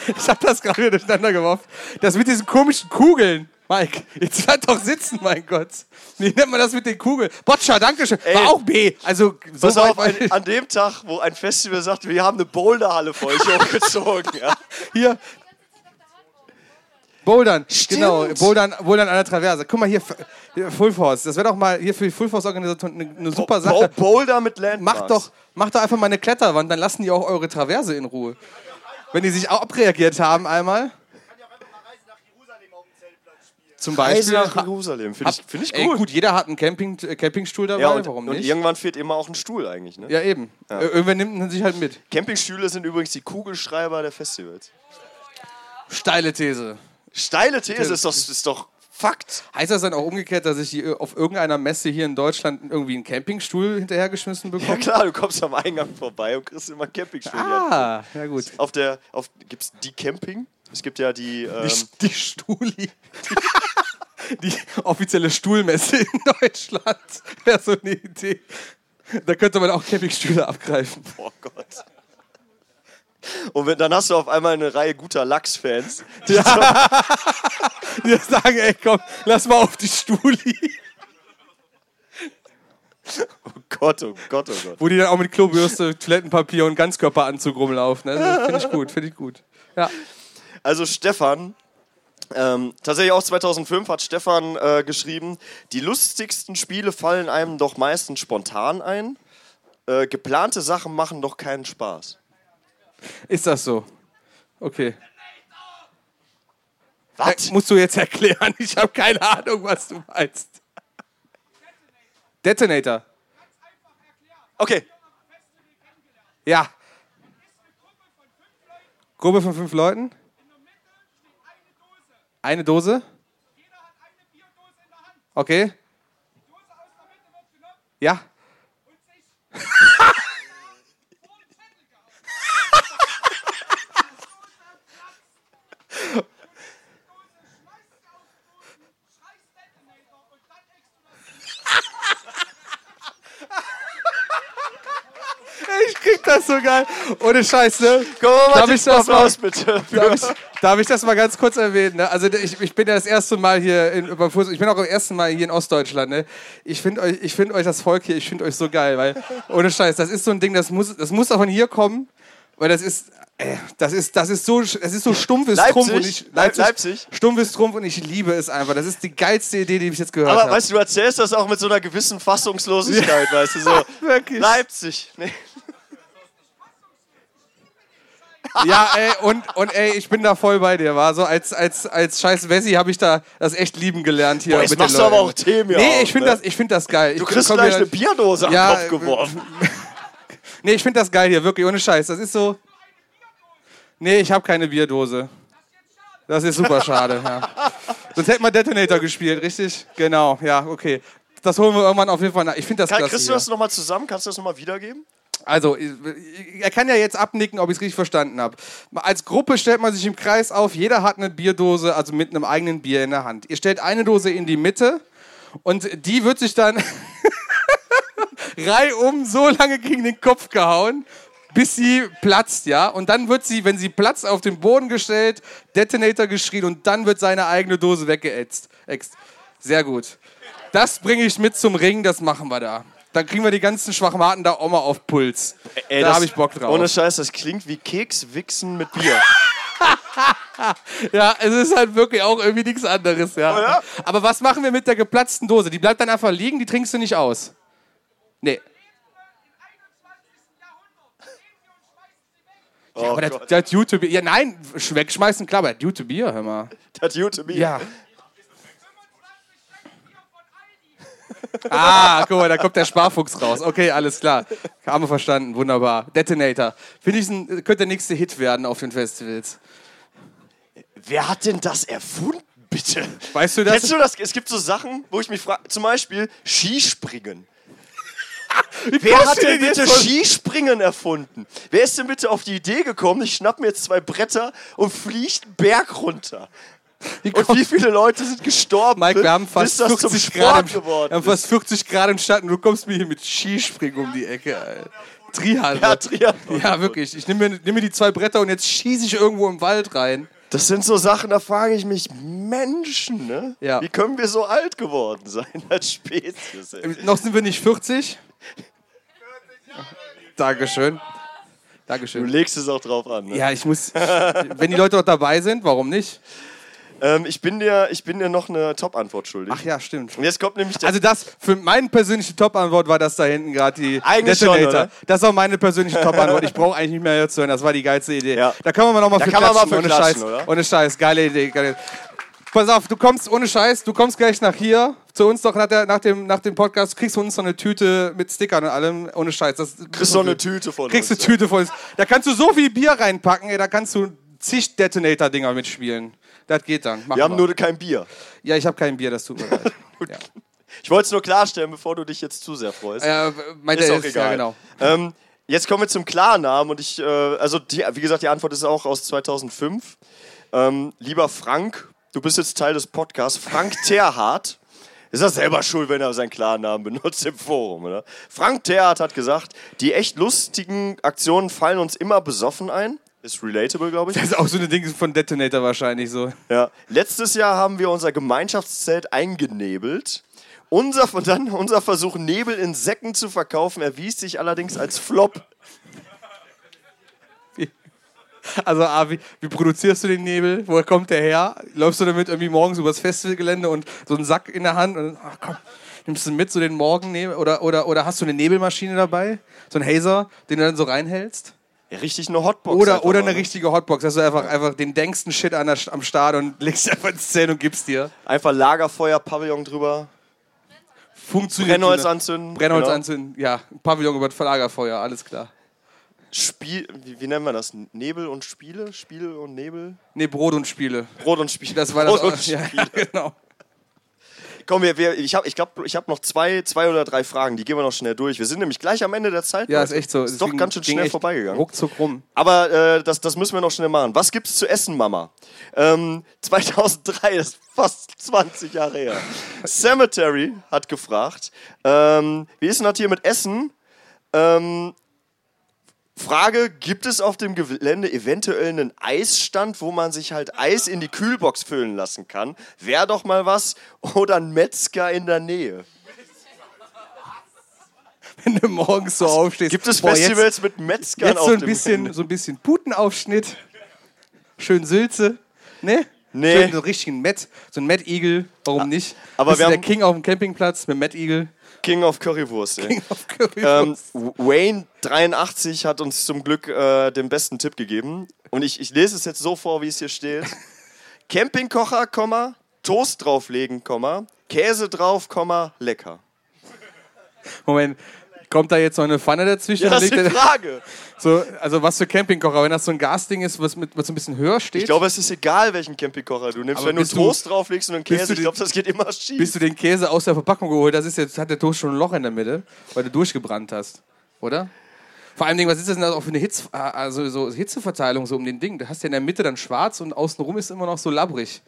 Ich hab das gerade durcheinander geworfen. Das mit diesen komischen Kugeln. Mike, jetzt bleib doch sitzen, mein Gott. Wie nennt man das mit den Kugeln? Boccia, danke schön. Ey. War auch B. Also, so Pass auf, ich- an dem Tag, wo ein Festival sagt, wir haben eine Boulderhalle für euch hochgezogen. Ja. Hier. Bouldern, Stimmt. genau. Bouldern, Bouldern an der Traverse. Guck mal hier, Full Force. Das wäre doch mal hier für die Full Force-Organisation eine, eine super Sache. Boulder mit Landmarks. Macht doch, macht doch einfach mal eine Kletterwand, dann lassen die auch eure Traverse in Ruhe. Wenn die sich auch abreagiert haben einmal, ja einfach mal Reise nach Jerusalem auf dem Zeltplatz spielen. zum Reise Beispiel. nach Jerusalem. Finde ich, find ich Ey, gut. gut, jeder hat einen Camping, äh, Campingstuhl dabei, Ja, und, warum und nicht? irgendwann fehlt immer auch ein Stuhl eigentlich. Ne? Ja, eben. Äh, Irgendwer nimmt ihn sich halt mit. Campingstühle sind übrigens die Kugelschreiber der Festivals. Steile These. Steile These ist doch, ist doch Fakt. Heißt das dann auch umgekehrt, dass ich auf irgendeiner Messe hier in Deutschland irgendwie einen Campingstuhl hinterhergeschmissen Ja bekomme? klar, du kommst am Eingang vorbei und kriegst immer einen Campingstuhl. ah, ja gut. Auf der, auf, gibt's die Camping? Es gibt ja die, ähm, Die, die Stuli. Die offizielle Stuhlmesse in Deutschland. Wäre so eine Idee. Da könnte man auch Campingstühle abgreifen. oh Gott. Und wenn, dann hast du auf einmal eine Reihe guter Lachs-Fans. Die sagen, ey, komm, lass mal auf die Stuli. Oh Gott, oh Gott, oh Gott. Wo die dann auch mit Klobürste, Toilettenpapier und Ganzkörperanzug rumlaufen. Ne? Finde ich gut, finde ich gut. Ja. Also Stefan, ähm, tatsächlich auch 2005 hat Stefan äh, geschrieben, die lustigsten Spiele fallen einem doch meistens spontan ein. Äh, geplante Sachen machen doch keinen Spaß. Ist das so? Okay. Was? Äh, musst du jetzt erklären? Ich habe keine Ahnung, was du meinst. Detonator. Okay, Ja. Gruppe von fünf Leuten? Eine Dose? Okay. Ja. Ich krieg Das ist so geil. Ohne Scheiß, ne? Komm mal, Darf ich das mal- Applaus bitte. Darf ich, darf ich das mal ganz kurz erwähnen? Ne? Also ich, ich bin ja das erste Mal hier in, beim Fußball, ich bin auch das erste Mal hier in Ostdeutschland. Ne? Ich finde euch, ich find euch das Volk hier, ich finde euch so geil, weil ohne Scheiß, das ist so ein Ding, das muss, das muss auch von hier kommen, weil das ist, äh, das ist, das ist so, das ist so stumpf ist Leipzig? Trumpf und ich Leip- Leipzig? stumpf ist Trumpf und ich liebe es einfach. Das ist die geilste Idee, die ich jetzt gehört Aber habe. weißt du, du erzählst das auch mit so einer gewissen Fassungslosigkeit, weißt du, so. Wirklich. Leipzig. Nee. Ja, ey, und, und ey, ich bin da voll bei dir, war so als, als, als scheiß Wessi habe ich da das echt lieben gelernt hier. Boah, jetzt mit den machst du aber auch Themen hier Nee, auf, ich finde ne? das, ich find das geil. Du ich kriegst gleich eine Bierdose am Ja, Kopf geworfen. Nee, ich finde das geil hier, wirklich, ohne Scheiß. Das ist so. Nee, ich habe keine Bierdose. Das ist super schade, ja. Sonst hätten wir Detonator gespielt, richtig? Genau, ja, okay. Das holen wir irgendwann auf jeden Fall nach. Ich finde das Kann, klasse. kriegst du das nochmal zusammen? Kannst du das nochmal wiedergeben? Also, er kann ja jetzt abnicken, ob ich es richtig verstanden habe. Als Gruppe stellt man sich im Kreis auf, jeder hat eine Bierdose, also mit einem eigenen Bier in der Hand. Ihr stellt eine Dose in die Mitte und die wird sich dann reihum so lange gegen den Kopf gehauen, bis sie platzt, ja. Und dann wird sie, wenn sie platzt, auf den Boden gestellt, Detonator geschrien und dann wird seine eigene Dose weggeätzt. Ätzt. Sehr gut. Das bringe ich mit zum Ring, das machen wir da. Dann kriegen wir die ganzen Schwachmaten da auch mal auf Puls. Ey, da das- habe ich Bock drauf. Ohne Scheiß, das klingt wie Kekswichsen mit Bier. Ja, es ist halt wirklich auch irgendwie nichts anderes, ja. Oh ja? Aber was machen wir mit der geplatzten Dose? Die bleibt dann einfach liegen, die trinkst du nicht aus. Nee. Oh aber der hat YouTube. Ja, nein, sch- wegschmeißen, klar, aber der hat YouTube Bier, hör mal. das gute Bier. Ja. Ah, guck mal, da kommt der Sparfuchs raus. Okay, alles klar. Haben wir verstanden, wunderbar. Detonator. Finde ich, ein, könnte der nächste Hit werden auf den Festivals. Wer hat denn das erfunden, bitte? Weißt du das? Kennst du das? Es gibt so Sachen, wo ich mich frage, zum Beispiel Skispringen. Wer hat denn bitte Skispringen erfunden? Wer ist denn bitte auf die Idee gekommen, ich schnapp mir jetzt zwei Bretter und fliegt einen Berg runter? Wie Und wie viele Leute sind gestorben, Mike, wir haben fast das zum 40 Sport Grad, im, geworden wir haben fast 40 Grad im Schatten. Du kommst mir hier mit Skispringen um die Ecke. Alter. Triathlon. Ja, Triathlon. Ja, wirklich. Ich nehme mir, nehm mir die zwei Bretter und jetzt schieße ich irgendwo im Wald rein. Das sind so Sachen, da frage ich mich, Menschen, ne? Ja. Wie können wir so alt geworden sein als Spezies? Ey? Noch sind wir nicht 40. Dankeschön. Du Dankeschön. legst es auch drauf an. Ne? Ja, ich muss. Wenn die Leute noch dabei sind, warum nicht? Ähm, ich, bin dir, ich bin dir noch eine Top-Antwort schuldig. Ach ja, stimmt. Und jetzt kommt nämlich der. Also das, für meine persönliche Top-Antwort war das da hinten gerade die Eigentlich schon, Detonator. oder? Das ist auch meine persönliche Top-Antwort. Ich brauche eigentlich nicht mehr zu hören. Das war die geilste Idee. Ja. Da kann man mal noch mal Da für kann man mal klatschen, für ohne klatschen, Scheiß. oder? Ohne Scheiß, geile Idee. Geile. Pass auf, du kommst ohne Scheiß, du kommst gleich nach hier zu uns doch nach, der, nach, dem, nach dem Podcast, kriegst von uns noch eine Tüte mit Stickern und allem, ohne Scheiß. Das, kriegst so eine Tüte von kriegst eine. Tüte von uns. Da kannst du so viel Bier reinpacken, ey, da kannst du zig Detonator-Dinger mitspielen. Das geht dann. Machen Wir haben nur kein Bier. ja, ich habe kein Bier, das tut mir leid. Ja. Ich wollte es nur klarstellen, bevor du dich jetzt zu sehr freust. Äh, mein ist auch egal. Ja, genau. ähm, jetzt kommen wir zum Klarnamen und ich, äh, also die, wie gesagt, die Antwort ist auch aus 2005. Ähm, lieber Frank, du bist jetzt Teil des Podcasts. Frank Terhardt. Ist er selber schuld, wenn er seinen Klarnamen benutzt im Forum, oder? Frank Terhardt hat gesagt, die echt lustigen Aktionen fallen uns immer besoffen ein. Ist relatable, glaube ich. Das ist auch so eine Ding von Detonator wahrscheinlich so. Ja. Letztes Jahr haben wir unser Gemeinschaftszelt eingenebelt. Unser, und dann unser Versuch, Nebel in Säcken zu verkaufen, erwies sich allerdings als Flop. Also, A, wie, wie produzierst du den Nebel? Woher kommt der her? Läufst du damit irgendwie morgens übers Festivalgelände und so einen Sack in der Hand und ach komm, nimmst du mit, so den Morgennebel? Oder, oder, oder hast du eine Nebelmaschine dabei? So einen Hazer, den du dann so reinhältst? Ja, richtig eine Hotbox. Oder, oder eine ne? richtige Hotbox, dass du einfach, einfach den denksten Shit an der, am Start und legst einfach ins Zelt und gibst dir. Einfach Lagerfeuer, Pavillon drüber, Funktioniert. Brennholz anzünden. Brennholz genau. anzünden, ja. Pavillon über das Lagerfeuer, alles klar. Spiel, wie, wie nennen wir das? Nebel und Spiele? Spiel und Nebel? Nee, Brot und Spiele. Brot und Spiele. Das war das. Brot und ja, Spiele. genau. Komm, wir, wir, ich habe ich glaub, ich hab noch zwei, zwei oder drei Fragen, die gehen wir noch schnell durch. Wir sind nämlich gleich am Ende der Zeit. Ja, Leute. ist echt so. Ist Es doch ganz schön schnell vorbeigegangen. Ruckzuck rum. Aber äh, das, das müssen wir noch schnell machen. Was gibt's zu essen, Mama? Ähm, 2003, das ist fast 20 Jahre her. Cemetery hat gefragt, ähm, wie ist denn das hier mit Essen? Ähm, Frage, gibt es auf dem Gelände eventuell einen Eisstand, wo man sich halt Eis in die Kühlbox füllen lassen kann? Wäre doch mal was. Oder ein Metzger in der Nähe. Wenn du morgens so aufstehst. Gibt es boah, Festivals jetzt, mit Metzgern jetzt auf so ein dem bisschen, Gelände? so ein bisschen Putenaufschnitt. Schön Sülze. Ne? Nee. Schön so richtigen Matt, so ein Matt Eagle, warum nicht? aber Bist wir du der haben- King auf dem Campingplatz mit Matt Eagle. King of Currywurst, ey. King of Ähm, Currywurst. Wayne 83 hat uns zum Glück äh, den besten Tipp gegeben. Und ich, ich lese es jetzt so vor, wie es hier steht. Campingkocher, Komma, Toast drauflegen, Komma, Käse drauf, Komma, lecker. Moment, kommt da jetzt noch eine Pfanne dazwischen? Ja, das ist die Frage. so, also was für Campingkocher? Wenn das so ein Gasding ist, was, mit, was so ein bisschen höher steht, Ich glaube, es ist egal, welchen Campingkocher du nimmst. Aber Wenn du bist du- Toast drauflegst und einen bist Käse, du ich glaube, das geht immer schief. bis du den Käse aus der Verpackung geholt hast, ist jetzt, hat der Toast schon ein Loch in der Mitte, weil du durchgebrannt hast, oder? Vor allem, was ist das denn da auch für eine Hitz, also so Hitzeverteilung so um den Ding? Du hast ja in der Mitte dann schwarz und außenrum ist immer noch so labbrig.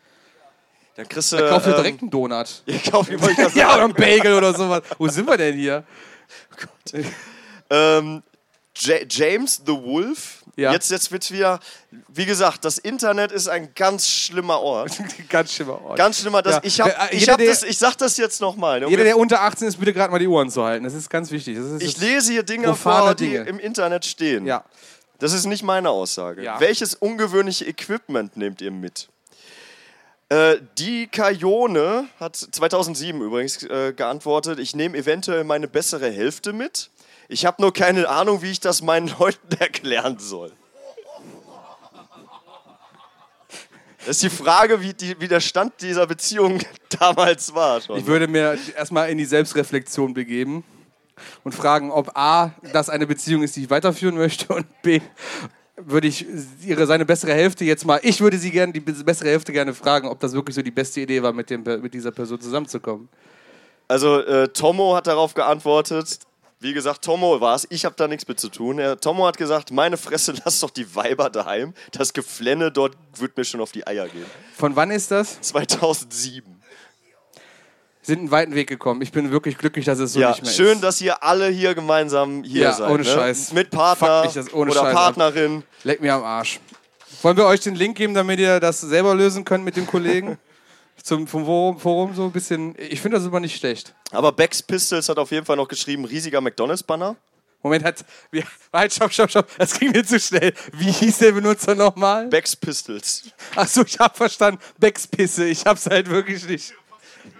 Dann kriegst du. Da kauf dir ähm, direkt einen Donut. Ich kauf ich das Ja, oder sagen. ein Bagel oder sowas. Wo sind wir denn hier? Ähm, Ja- James the Wolf. Ja. Jetzt, jetzt wird wieder, wie gesagt, das Internet ist ein ganz schlimmer Ort. Ganz schlimmer Ort. Ganz schlimmer. Das, Ja. ich, hab, Äh, ich, jeder, hab der- das, ich sag das jetzt nochmal. Jeder, der unter 18 ist, bitte gerade mal die Ohren zu halten. Das ist ganz wichtig. Ist Ich lese hier Dinge vor, die Dinge. im Internet stehen. Ja. Das ist nicht meine Aussage. Ja. Welches ungewöhnliche Equipment nehmt ihr mit? Äh, die Kajone hat 2007 übrigens äh, geantwortet, ich nehme eventuell meine bessere Hälfte mit. Ich habe nur keine Ahnung, wie ich das meinen Leuten erklären soll. Das ist die Frage, wie, die, wie der Stand dieser Beziehung damals war. Schon. Ich würde mir erstmal in die Selbstreflexion begeben und fragen, ob A, das eine Beziehung ist, die ich weiterführen möchte und B, würde ich ihre, seine bessere Hälfte jetzt mal, ich würde sie gerne, die bessere Hälfte gerne fragen, ob das wirklich so die beste Idee war, mit, dem, mit dieser Person zusammenzukommen. Also äh, Tomo hat darauf geantwortet. Wie gesagt, Tomo war es. Ich habe da nichts mit zu tun. Er, Tomo hat gesagt, meine Fresse, lass doch die Weiber daheim. Das Geflenne dort wird mir schon auf die Eier gehen. Von wann ist das? 2007. Sind einen weiten Weg gekommen. Ich bin wirklich glücklich, dass es so ja, nicht mehr schön, ist. dass ihr alle hier gemeinsam hier Ja, seid. ohne ne? Scheiß. Mit Partner das oder Scheiß ab. Partnerin. Leck mir am Arsch. Wollen wir euch den Link geben, damit ihr das selber lösen könnt mit dem Kollegen? Zum, vom Forum, Forum so ein bisschen. Ich finde das aber nicht schlecht. Aber Bex Pistols hat auf jeden Fall noch geschrieben, riesiger McDonalds-Banner. Moment, hat. Halt, stopp, stopp, stopp. Das ging mir zu schnell. Wie hieß der Benutzer nochmal? Bex Pistols. Achso, ich hab verstanden. Beckspisse. Ich hab's halt wirklich nicht.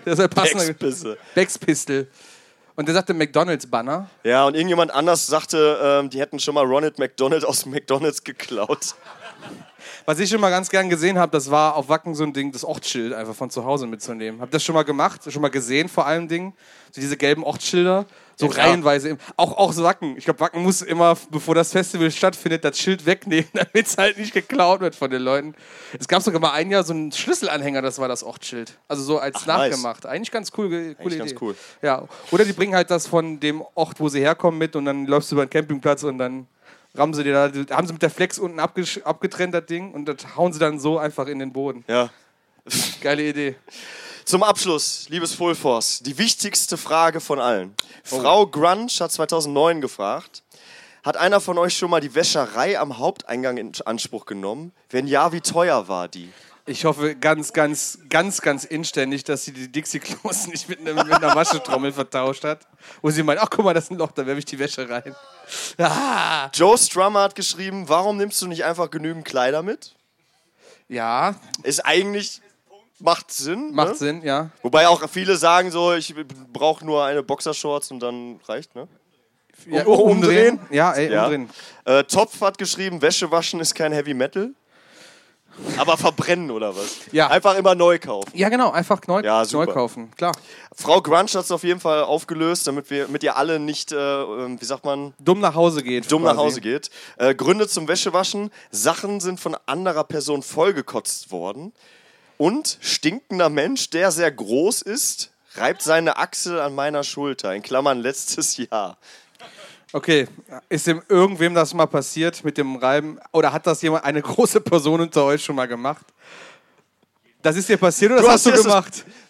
Das ist halt passender. Bex-Pisse. Beckspistol. Und der sagte McDonalds-Banner. Ja, und irgendjemand anders sagte, ähm, die hätten schon mal Ronald McDonald aus dem McDonalds geklaut. Was ich schon mal ganz gern gesehen habe, das war auf Wacken so ein Ding, das Ortsschild einfach von zu Hause mitzunehmen. Habt ihr das schon mal gemacht? Schon mal gesehen vor allen Dingen? So diese gelben Ortsschilder. So Ja, reihenweise. Auch, auch so Wacken. Ich glaube, Wacken muss immer, bevor das Festival stattfindet, das Schild wegnehmen, damit es halt nicht geklaut wird von den Leuten. Es gab sogar mal ein Jahr so einen Schlüsselanhänger, das war das Ortsschild. Also so als Ach, nice. nachgemacht. Eigentlich ganz cool, coole ganz Idee. cool. Ja. Oder die bringen halt das von dem Ort, wo sie herkommen, mit und dann läufst du über den Campingplatz und dann rammen sie dir da, haben sie mit der Flex unten abgetrennt, das Ding, und das hauen sie dann so einfach in den Boden. Ja. Geile Idee. Zum Abschluss, liebes Full Force, die wichtigste Frage von allen. Oh. Frau Grunge hat 2009 gefragt, hat einer von euch schon mal die Wäscherei am Haupteingang in Anspruch genommen? Wenn ja, wie teuer war die? Ich hoffe ganz, ganz, ganz, ganz inständig, dass sie die Dixie-Klos nicht mit, einem- mit einer Waschetrommel vertauscht hat. Wo sie meint, ach guck mal, das ist ein Loch, da werfe ich die Wäsche rein. Ah. Joe Strummer hat geschrieben, warum nimmst du nicht einfach genügend Kleider mit? Ja, Ist eigentlich, macht Sinn. macht ne? Sinn, ja. Wobei auch viele sagen so, ich brauche nur eine Boxershorts und dann reicht, ne? ja Oh, umdrehen? Ja, ey, Ja. umdrehen. Äh, Topf hat geschrieben, Wäsche waschen ist kein Heavy Metal. Aber verbrennen oder was? Ja. Einfach immer neu kaufen. Ja, genau, einfach neu, Ja, neu kaufen. Klar. Frau Grunge hat es auf jeden Fall aufgelöst, damit wir mit ihr alle nicht, äh, ähm, wie sagt man, Dumm nach Hause geht. dumm quasi. nach Hause geht. Äh, Gründe zum Wäschewaschen. Sachen sind von anderer Person vollgekotzt worden. Und stinkender Mensch, der sehr groß ist, reibt seine Achsel an meiner Schulter. In Klammern letztes Jahr. Okay, ist dem irgendwem das mal passiert mit dem Reiben? Oder hat das jemand, eine große Person unter euch schon mal gemacht? Das ist dir passiert oder Du das hast du hast es- gemacht? das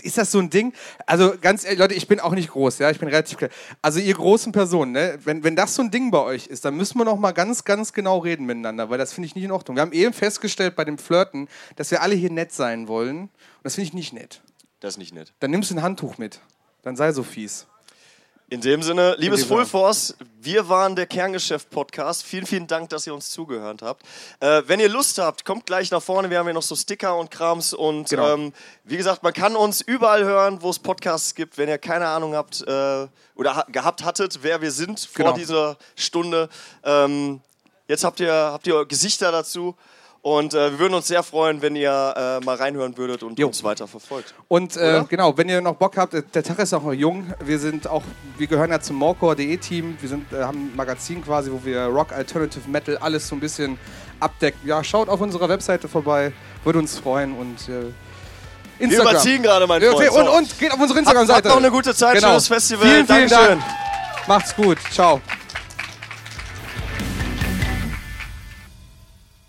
ist das so ein Ding. Also ganz ehrlich, Leute, ich bin auch nicht groß, ja, ich bin relativ klein. Also ihr großen Personen, ne, wenn, wenn das so ein Ding bei euch ist, dann müssen wir noch mal ganz, ganz genau reden miteinander, weil das finde ich nicht in Ordnung. Wir haben eben festgestellt bei dem Flirten, dass wir alle hier nett sein wollen. Und das finde ich nicht nett. Das ist nicht nett. Dann nimmst du ein Handtuch mit. Dann sei so fies. In dem Sinne, liebes. Full Force, wir waren der Kerngeschäft-Podcast. Vielen, vielen Dank, dass ihr uns zugehört habt. Äh, wenn ihr Lust habt, kommt gleich nach vorne. Wir haben hier noch so Sticker und Krams. Und Genau. ähm, wie gesagt, man kann uns überall hören, wo es Podcasts gibt. Wenn ihr keine Ahnung habt äh, oder ha gehabt hattet, wer wir sind vor Genau. dieser Stunde, ähm, jetzt habt ihr, habt ihr Gesichter dazu. Und äh, wir würden uns sehr freuen, wenn ihr äh, mal reinhören würdet und Jo. uns weiter verfolgt. Und äh, genau, wenn ihr noch Bock habt, äh, der Tag ist auch noch jung. Wir sind auch, wir gehören ja zum Morecore.de Team. Wir sind, äh, haben ein Magazin quasi, wo wir Rock, Alternative Metal, alles so ein bisschen abdecken. Ja, schaut auf unserer Webseite vorbei, würde uns freuen und äh, Wir Instagram. überziehen gerade, mein Freund. und, und geht auf unsere Habt, habt Instagram-Seite. noch eine gute Zeit, Genau. schönes Festival. Vielen, vielen Dankeschön. Dank. Macht's gut. Ciao.